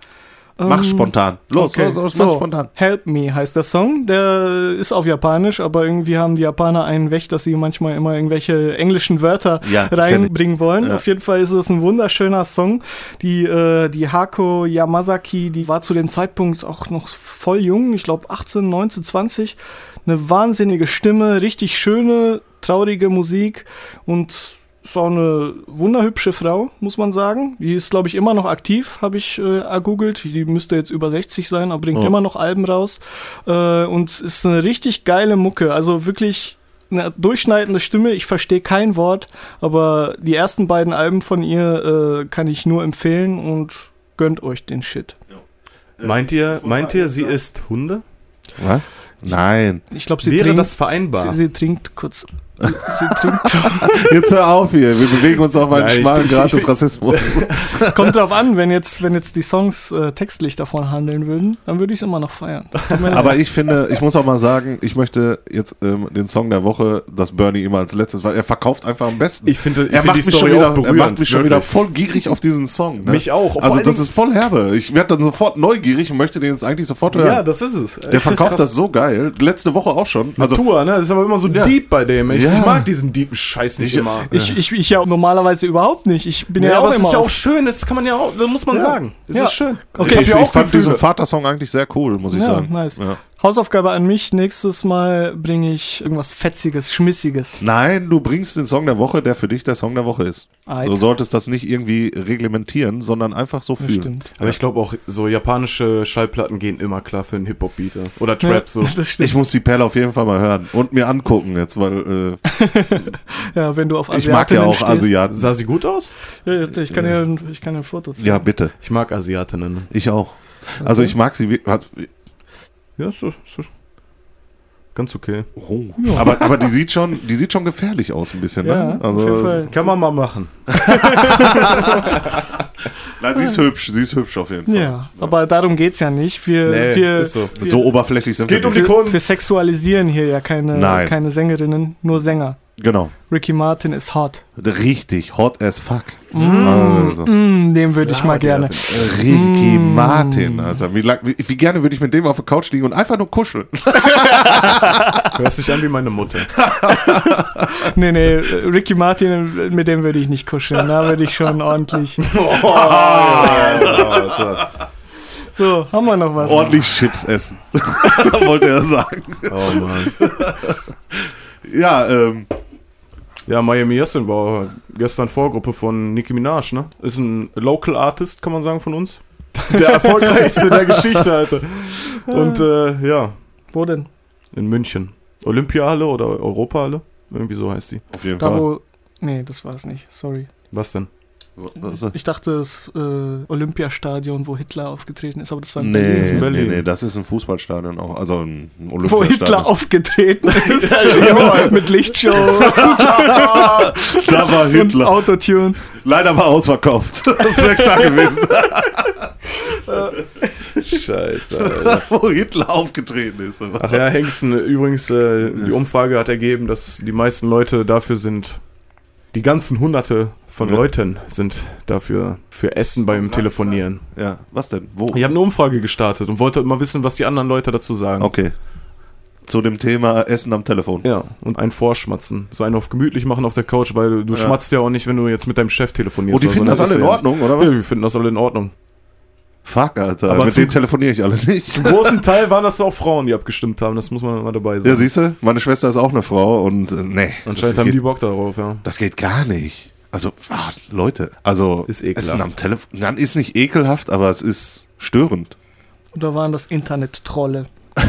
Mach Ähm, spontan. Los, okay. los, los, mach So, spontan. Help Me heißt der Song. Der ist auf Japanisch, aber irgendwie haben die Japaner einen weg, dass sie manchmal immer irgendwelche englischen Wörter Ja, reinbringen wollen. Ja. Auf jeden Fall ist es ein wunderschöner Song. Die, äh, die Hako Yamazaki, die war zu dem Zeitpunkt auch noch voll jung, ich glaube 18, 19, 20. Eine wahnsinnige Stimme, richtig schöne, traurige Musik und ist auch eine wunderhübsche Frau, muss man sagen. Die ist, glaube ich, immer noch aktiv, habe ich äh, ergoogelt. Die müsste jetzt über 60 sein, aber bringt Oh. immer noch Alben raus. Äh, und ist eine richtig geile Mucke. Also wirklich eine durchschneidende Stimme. Ich verstehe kein Wort, aber die ersten beiden Alben von ihr äh, kann ich nur empfehlen und gönnt euch den Shit. Meint ihr, meint ihr, sie isst Hunde? Was? Nein. Ich glaube, sie Wäre trinkt, das vereinbar? Sie, sie trinkt kurz. Jetzt hör auf hier. Wir bewegen uns auf einen Nein, ich- schmalen ich- Grad ich- des Rassismus. Es kommt drauf an, wenn jetzt, wenn jetzt die Songs äh, textlich davon handeln würden, dann würde ich es immer noch feiern. Aber ich finde, ich muss auch mal sagen, ich möchte jetzt ähm, den Song der Woche, dass Bernie immer als letztes, weil er verkauft einfach am besten. Ich finde- ich er finde macht die mich Story schon wieder, auch er berührend, macht mich schon wieder voll gierig auf diesen Song. Ne? Mich auch. Also das ist voll herbe. Ich werde dann sofort neugierig und möchte den jetzt eigentlich sofort hören. Ja, das ist es. der verkauft das so geil. Letzte Woche auch schon. Also Tour, ne? Das ist aber immer so Ja. deep bei dem. Ich, Ja. Ich mag diesen deepen Scheiß nicht Ich- immer. ich, ich, ich ja normalerweise überhaupt nicht. Ich bin ja, Ja, auch aber es immer ist ja auch schön, das kann man ja auch, das muss man Ja. sagen. Das Ja. ist schön. Okay. ich, ich, ja ich auch fand Gefühle. diesen Vater-Song eigentlich sehr cool, muss ich Ja, sagen. nice. Ja. Hausaufgabe an mich. Nächstes Mal bringe ich irgendwas Fetziges, Schmissiges. Nein, du bringst den Song der Woche, der für dich der Song der Woche ist. Alter. Du solltest das nicht irgendwie reglementieren, sondern einfach so fühlen. stimmt. Aber ich glaube auch, so japanische Schallplatten gehen immer klar für einen Hip-Hop-Beat. ja. Oder Trap so. Das stimmt. Ich muss die Perle auf jeden Fall mal hören und mir angucken jetzt, weil ja, wenn du auf äh, ich mag ja auch stehst. Asiaten. Sah sie gut aus? Ja, ja, ich kann ja, ich kann ja ein Foto zeigen. Ja, bitte. Ich mag Asiatinnen. Ich auch. Also ich mag sie. Ja, ist so, ist so. Ganz okay. oh. aber, aber die sieht schon, die sieht schon gefährlich aus ein bisschen. Ja, ne? auf jeden Also Fall. Kann man mal machen. nein, sie ist hübsch, sie ist hübsch auf jeden Fall. Ja, aber darum geht's ja nicht. Wir, Nee, wir, so. wir, So oberflächlich sind geht wir um die nicht. Kunst. wir sexualisieren hier ja keine, Nein. keine Sängerinnen, nur Sänger. Genau. Ricky Martin ist hot. Richtig, hot as fuck. Also. Mm, den würde ich mal gerne. Ricky Martin, Alter. Wie, wie, wie gerne würde ich mit dem auf der Couch liegen und einfach nur kuscheln. Hörst dich an wie meine Mutter. Nee, nee, Ricky Martin, mit dem würde ich nicht kuscheln. Da würde ich schon ordentlich. So, haben wir noch was? Ordentlich Chips essen. Wollte er sagen. Oh Mann. Ja, ähm, Ja, Miami Yassin war gestern Vorgruppe von Nicki Minaj, ne? Ist ein Local Artist, kann man sagen, von uns. Der erfolgreichste der Geschichte, Alter. Und äh, ja, Wo denn? in München. Olympiahalle oder Europahalle? Irgendwie so heißt die. auf jeden Da Fall. wo. Nee, das war es nicht. Sorry. Was denn? Also, Ich dachte, das äh, Olympiastadion, wo Hitler aufgetreten ist, aber das war in nee, Berlin. ist in nee, Berlin. nee, das ist ein Fußballstadion auch. Also ein Wo Olympiastadion. Hitler aufgetreten ist. Mit Lichtshow Da war und Hitler. Autotune. Leider war ausverkauft. Das wäre stark gewesen. Scheiße, Alter. Wo Hitler aufgetreten ist. Ach ja, Hengsten, übrigens, äh, die Umfrage hat ergeben, dass die meisten Leute dafür sind, die ganzen Hunderte von Ja. Leuten sind dafür für Essen beim Telefonieren. Ja, was denn? Wo? Ich habe eine Umfrage gestartet und wollte mal wissen, was die anderen Leute dazu sagen. Okay. Zu dem Thema Essen am Telefon. Ja, und ein Vorschmatzen. So einen auf gemütlich machen auf der Couch, weil du Ja. schmatzt ja auch nicht, wenn du jetzt mit deinem Chef telefonierst. Oh, die finden ne? das alle in Ordnung, oder was? Ja, wir finden das alle in Ordnung. Fuck, Alter. Aber Mit denen telefoniere ich alle nicht. Zum großen Teil waren das auch Frauen, die abgestimmt haben. Das muss man mal dabei sagen. Ja, siehst du, meine Schwester ist auch eine Frau und äh, nee. Anscheinend haben geht, die Bock darauf, ja. Das geht gar nicht. Also, ah, Leute, also Ist ekelhaft. Essen am Telefon, dann ist nicht ekelhaft, aber es ist störend. Oder waren das Internet-Trolle?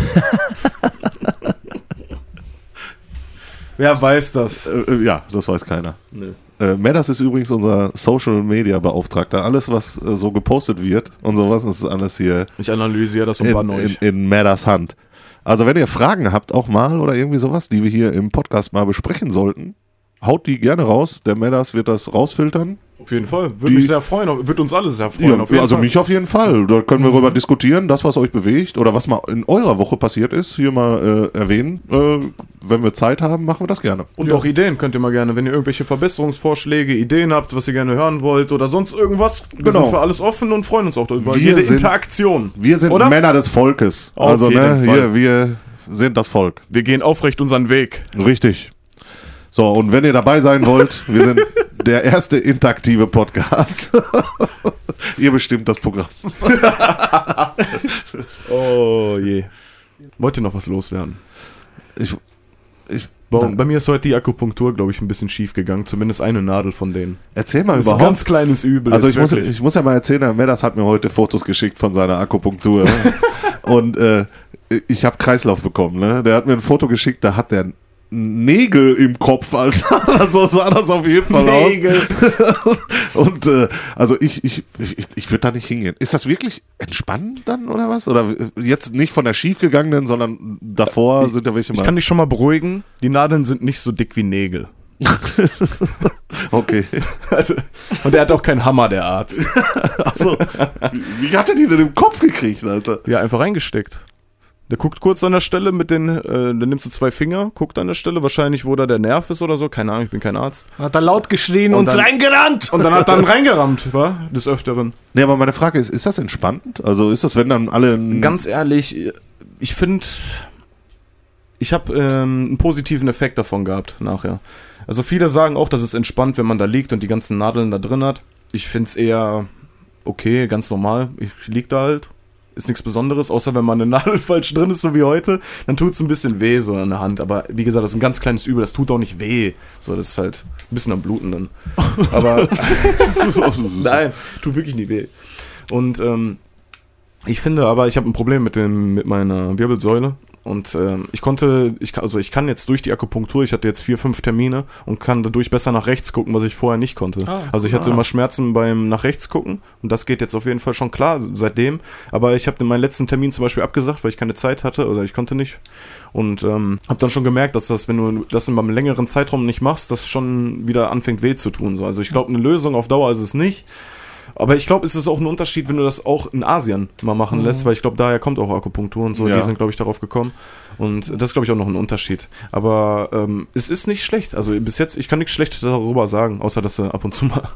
Wer weiß das? Äh, äh, ja, das weiß keiner. Nö. Äh, Medas ist übrigens unser Social Media Beauftragter. Alles, was äh, so gepostet wird und sowas, ist alles hier Ich analysiere das und in, bann in, euch. in Medas Hand. Also wenn ihr Fragen habt auch mal oder irgendwie sowas, die wir hier im Podcast mal besprechen sollten, haut die gerne raus. Der Medas wird das rausfiltern. Auf jeden Fall. Würde Die- mich sehr freuen. Würde uns alle sehr freuen. auf jeden also Fall. Mhm. mich auf jeden Fall. Da können wir darüber diskutieren, das, was euch bewegt oder was mal in eurer Woche passiert ist, hier mal äh, erwähnen. Äh, wenn wir Zeit haben, machen wir das gerne. Und auch Ideen könnt ihr mal gerne, wenn ihr irgendwelche Verbesserungsvorschläge, Ideen habt, was ihr gerne hören wollt oder sonst irgendwas. Wir Genau. sind für alles offen und freuen uns auch über Wir jede sind- Interaktion. Wir sind Oder? Männer des Volkes. Auf also, ne, hier, wir sind das Volk. Wir gehen aufrecht unseren Weg. Richtig. So, und wenn ihr dabei sein wollt, wir sind der erste interaktive Podcast. ihr bestimmt das Programm. Oh je. Wollt ihr noch was loswerden? Ich, ich, Bei, bei mir ist heute die Akupunktur, glaube ich, ein bisschen schief gegangen. Zumindest eine Nadel von denen. erzähl mal Das ist ein überhaupt. ganz kleines Übel. Also ich muss, ich muss ja mal erzählen, Herr Medders hat mir heute Fotos geschickt von seiner Akupunktur. und äh, ich habe Kreislauf bekommen. Ne? Der hat mir ein Foto geschickt, da hat der Nägel im Kopf, Alter. so sah das auf jeden Fall Nägel. aus. Und äh, also ich, ich, ich, ich würde da nicht hingehen. Ist das wirklich entspannend dann oder was? Oder jetzt nicht von der schiefgegangenen, sondern davor sind ja welche Ich mal. kann dich schon mal beruhigen. Die Nadeln sind nicht so dick wie Nägel. okay. Also, und er hat auch keinen Hammer, der Arzt. Achso. Wie wie hat er die denn im Kopf gekriegt, Alter? Ja, einfach reingesteckt. Der guckt kurz an der Stelle mit den, äh, der nimmt so zwei Finger, guckt an der Stelle, wahrscheinlich, wo da der Nerv ist oder so. Keine Ahnung, ich bin kein Arzt. Hat er laut geschrien Und und, dann- reingerannt. Und dann hat er dann reingerammt, wa? Des Öfteren. Nee, aber meine Frage ist, ist das entspannend? Also ist das, wenn dann alle... Ganz ehrlich, ich finde, ich habe ähm, einen positiven Effekt davon gehabt nachher. Also viele sagen auch, dass es entspannt, wenn man da liegt und die ganzen Nadeln da drin hat. Ich finde es eher okay, ganz normal. Ich lieg da halt. Ist nichts Besonderes, außer wenn mal eine Nadel falsch drin ist, so wie heute, dann tut es ein bisschen weh, so an der Hand. Aber wie gesagt, das ist ein ganz kleines Übel, das tut auch nicht weh. So, das ist halt ein bisschen am Bluten dann. Aber Nein, tut wirklich nicht weh. Und ähm, ich finde aber, ich habe ein Problem mit, dem, mit meiner Wirbelsäule. Und ähm, ich konnte, ich, also ich kann jetzt durch die Akupunktur, ich hatte jetzt vier, fünf Termine und kann dadurch besser nach rechts gucken, was ich vorher nicht konnte. Ah, also ich hatte immer Schmerzen beim nach rechts gucken und das geht jetzt auf jeden Fall schon klar seitdem. Aber ich habe meinen letzten Termin zum Beispiel abgesagt, weil ich keine Zeit hatte oder ich konnte nicht. Und ähm, habe dann schon gemerkt, dass das, wenn du das in einem längeren Zeitraum nicht machst, das schon wieder anfängt weh zu tun. So. Also ich glaube, eine Lösung auf Dauer ist es nicht. Aber ich glaube, es ist auch ein Unterschied, wenn du das auch in Asien mal machen lässt, weil ich glaube, daher kommt auch Akupunktur und so. Ja. Die sind, glaube ich, darauf gekommen. Und das ist, glaube ich, auch noch ein Unterschied. Aber ähm, es ist nicht schlecht. Also bis jetzt, ich kann nichts Schlechtes darüber sagen, außer dass du ab und zu mal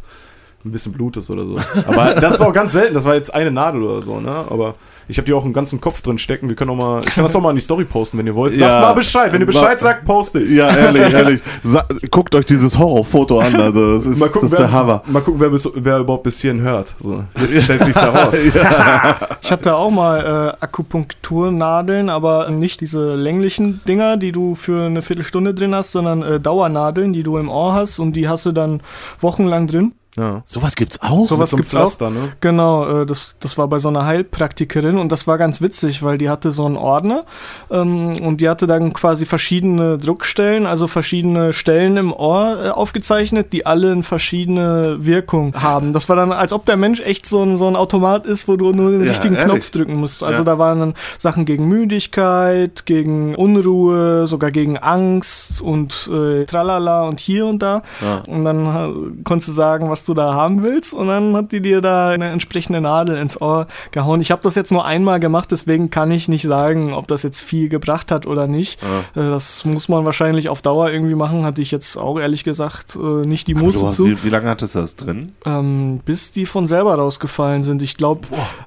ein bisschen Blut ist oder so. Aber das ist auch ganz selten. Das war jetzt eine Nadel oder so, ne? Aber ich habe die auch einen ganzen Kopf drin stecken. Wir können auch mal, ich kann das auch mal in die Story posten, wenn ihr wollt. Sagt Ja. mal Bescheid. Wenn ihr Bescheid sagt, poste ich. Ja, ehrlich, ehrlich. Sa guckt euch dieses Horrorfoto an. Also das ist, Mal gucken, das ist wer, der Hammer. mal gucken wer, bis, wer überhaupt bis hierhin hört. So, jetzt stellt sich's heraus. Ich hatte auch mal äh, Akupunkturnadeln, aber nicht diese länglichen Dinger, die du für eine Viertelstunde drin hast, sondern äh, Dauernadeln, die du im Ohr hast und die hast du dann wochenlang drin. Ja. Sowas gibt's auch? Sowas so gibt's auch. Pflaster, ne? Genau, äh, das, das war bei so einer Heilpraktikerin und das war ganz witzig, weil die hatte so einen Ordner ähm, und die hatte dann quasi verschiedene Druckstellen, also verschiedene Stellen im Ohr äh, aufgezeichnet, die alle eine verschiedene Wirkung haben. Das war dann, als ob der Mensch echt so ein, so ein Automat ist, wo du nur den Ja, richtigen ehrlich? Knopf drücken musst. Also Ja. da waren dann Sachen gegen Müdigkeit, gegen Unruhe, sogar gegen Angst und äh, tralala und hier und da. Und dann äh, konntest du sagen, was du da haben willst und dann hat die dir da eine entsprechende Nadel ins Ohr gehauen. Ich habe das jetzt nur einmal gemacht, deswegen kann ich nicht sagen, ob das jetzt viel gebracht hat oder nicht. Äh, das muss man wahrscheinlich auf Dauer irgendwie machen, hatte ich jetzt auch ehrlich gesagt äh, nicht die Muße zu, wie, wie lange hattest du das drin? ähm, bis die von selber rausgefallen sind. Ich glaube,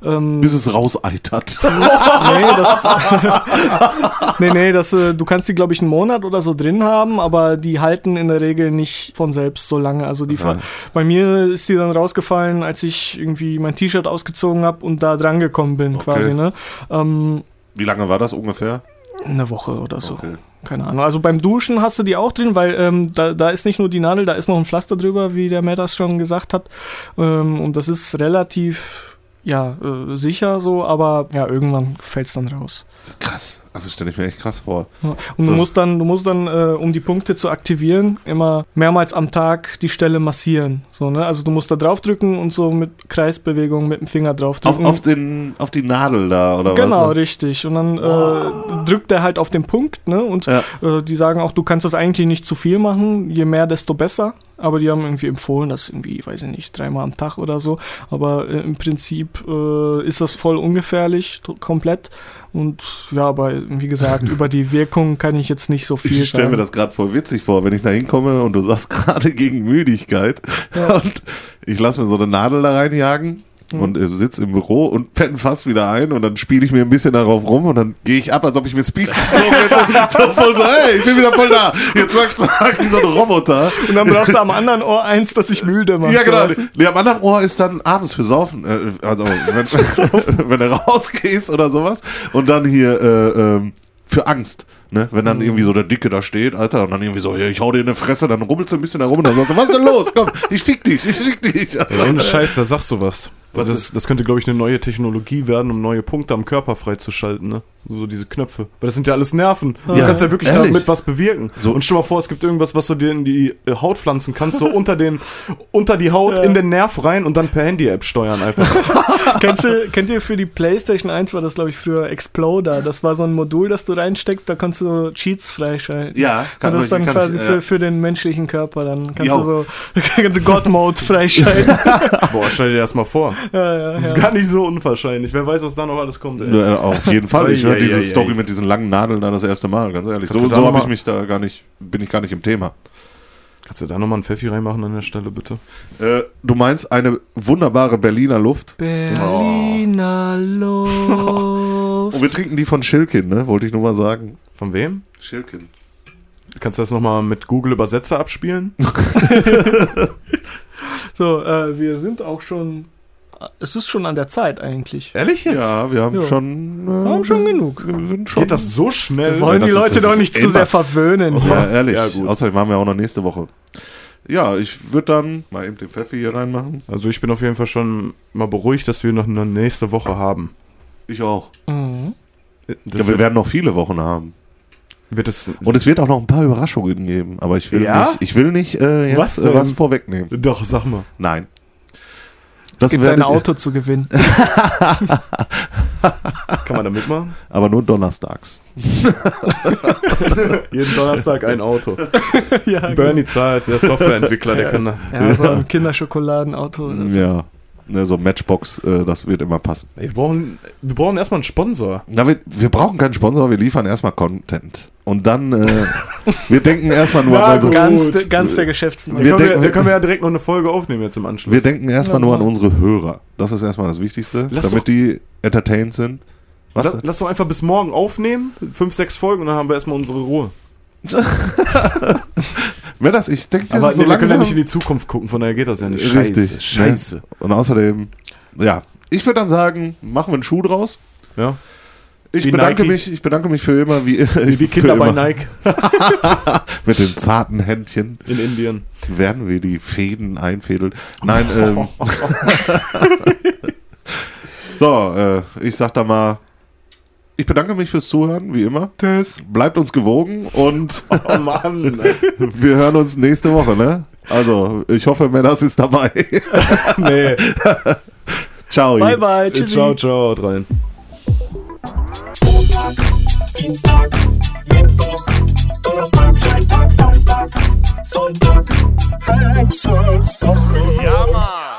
ähm, Bis es rauseitert. nee, das, nee, nee, das, äh, du kannst die, glaube ich, einen Monat oder so drin haben, aber die halten in der Regel nicht von selbst so lange. Also die, ver- bei mir ist die dann rausgefallen, als ich irgendwie mein T-Shirt ausgezogen habe und da dran gekommen bin, quasi, ne? Ähm, Wie lange war das ungefähr? eine Woche oder so. Okay. Keine Ahnung. Also beim Duschen hast du die auch drin, weil ähm, da, da ist nicht nur die Nadel, da ist noch ein Pflaster drüber, wie der Matt das schon gesagt hat. Ähm, und das ist relativ ja, äh, sicher so, aber ja, irgendwann fällt es dann raus. Krass. Also stelle ich mir echt krass vor. Ja. Und So. du musst dann, du musst dann, äh, um die Punkte zu aktivieren, immer mehrmals am Tag die Stelle massieren. So, ne? Also du musst da draufdrücken und so mit Kreisbewegung mit dem Finger Auf, draufdrücken. auf, den, auf die Nadel da, oder Genau, was? richtig. Und dann äh, drückt er halt auf den Punkt, ne? Und Ja. äh, die sagen auch, du kannst das eigentlich nicht zu viel machen, je mehr, desto besser. Aber die haben irgendwie empfohlen, das irgendwie, weiß ich nicht, dreimal am Tag oder so. Aber äh, im Prinzip äh, ist das voll ungefährlich, komplett. Und ja, aber wie gesagt, über die Wirkung kann ich jetzt nicht so viel Ich stelle mir das gerade voll witzig vor, wenn ich da hinkomme und du sagst gerade gegen Müdigkeit und ich lasse mir so eine Nadel da reinjagen Mhm. und äh, sitze im Büro und penne fast wieder ein und dann spiele ich mir ein bisschen darauf rum und dann gehe ich ab, als ob ich mit Speed gezogen hätte. so voll so, hey, ich bin wieder voll da. Jetzt sagt zack, wie so ein Roboter. Und dann brauchst du am anderen Ohr eins, das sich müde macht. Ja, so, genau. du? Nee, am anderen Ohr ist dann abends für Saufen. Äh, also, wenn, wenn du rausgehst oder sowas. Und dann hier äh, ähm, für Angst. Ne? Wenn Mhm. dann irgendwie so der Dicke da steht, Alter, und dann irgendwie so, ja, ich hau dir in die Fresse, dann rubbelst du ein bisschen da rum und dann sagst du, was ist denn los? Komm, ich fick dich, ich fick dich. Alter. ohne Scheiß, da sagst du was. Was Das, ist- das könnte, glaube ich, eine neue Technologie werden, um neue Punkte am Körper freizuschalten, ne? So diese Knöpfe. Weil das sind ja alles Nerven. Du Ja, kannst ja wirklich ehrlich. damit was bewirken. So. Und stell mal vor, es gibt irgendwas, was du dir in die äh, Haut pflanzen kannst, so unter den, unter die Haut, Ja. in den Nerv rein und dann per Handy-App steuern einfach. Kennst du, kennt ihr für die PlayStation 1 war das, glaube ich, früher Exploder. Das war so ein Modul, das du reinsteckst, da kannst du Cheats freischalten. Ja, Und das dann kann quasi ich, für, äh, für den menschlichen Körper. Dann kannst Jo. du so kannst du God-Mode freischalten. Boah, stell dir das mal vor. ja, ja, Das ist ja. gar nicht so unwahrscheinlich. Wer weiß, was da noch alles kommt, ey. auf jeden Fall. Ich höre diese Story mit diesen langen Nadeln da das erste Mal, ganz ehrlich. Kannst So, so habe ich mich da gar nicht, bin ich gar nicht im Thema. Kannst du da nochmal einen Pfeffi reinmachen an der Stelle, bitte? Äh, du meinst eine wunderbare Berliner Luft. Berliner Luft. Und wir trinken die von Schilkin, ne? Wollte ich nur mal sagen. Von wem? Schilkin. Kannst du das nochmal mit Google Übersetzer abspielen? So, äh, wir sind auch schon. Es ist schon an der Zeit eigentlich. Ehrlich jetzt? Ja, wir haben Ja. schon. Äh, Wir haben schon genug. Wir sind schon. Geht das so schnell? Wir wollen das die Leute doch nicht zu sehr verwöhnen. Ja, ehrlich. Ja, gut. Außerdem haben wir auch noch nächste Woche. Ja, ich würde dann mal eben den Pfeffi hier reinmachen. Also ich bin auf jeden Fall schon mal beruhigt, dass wir noch eine nächste Woche haben. Ich auch. Mhm. Das ja, wir werden noch viele Wochen haben. Wird es, Und es wird auch noch ein paar Überraschungen geben. Aber ich will Ja? nicht, ich will nicht äh, jetzt Was was, äh, was vorwegnehmen. Doch, sag mal. Nein. Das Gibt ein Auto zu gewinnen. Kann man da mitmachen? Aber nur donnerstags. Jeden Donnerstag ein Auto. ja, genau. Bernie zahlt, der Softwareentwickler, der kann da. ja, so ein Kinderschokoladenauto. Oder so. Ja. Ne, so Matchbox, äh, das wird immer passen. Ey, wir, brauchen, wir brauchen erstmal einen Sponsor. Na, wir, wir brauchen keinen Sponsor, wir liefern erstmal Content. Und dann, äh, wir denken erstmal nur an unsere, Ganz, Gut. de- ganz der Geschäftsmann. Wir Da können, denken- wir, können wir ja direkt noch eine Folge aufnehmen jetzt im Anschluss. wir denken erstmal Ja, nur an unsere Hörer. Das ist erstmal das Wichtigste, Lass damit doch- die entertained sind. Was? lass, lass doch einfach bis morgen aufnehmen, fünf, sechs Folgen und dann haben wir erstmal unsere Ruhe. Wer das? Ich denke, Aber so nee, wir können ja nicht in die Zukunft gucken, von daher geht das ja nicht. Richtig. Scheiße. Und außerdem, ja, ich würde dann sagen, machen wir einen Schuh draus. Ja. Ich Wie bedanke Nike. mich, ich bedanke mich für immer, wie, Wie, wie Kinder bei. Nike Mit den zarten Händchen in Indien. werden wir die Fäden einfädeln. Nein, ähm, so, äh, ich sag da mal, ich bedanke mich fürs Zuhören, wie immer. Das. Bleibt uns gewogen und Oh Mann. wir hören uns nächste Woche, ne? Also, ich hoffe, Menas ist dabei. nee. Ciao. Bye, bye. Tschüssi. Ciao, ciao, haut rein. Montag, Dienstag, Mittwoch, Donnerstag, Freitag, Samstag, Sonntag, Hexenswoche. Ja, Mann.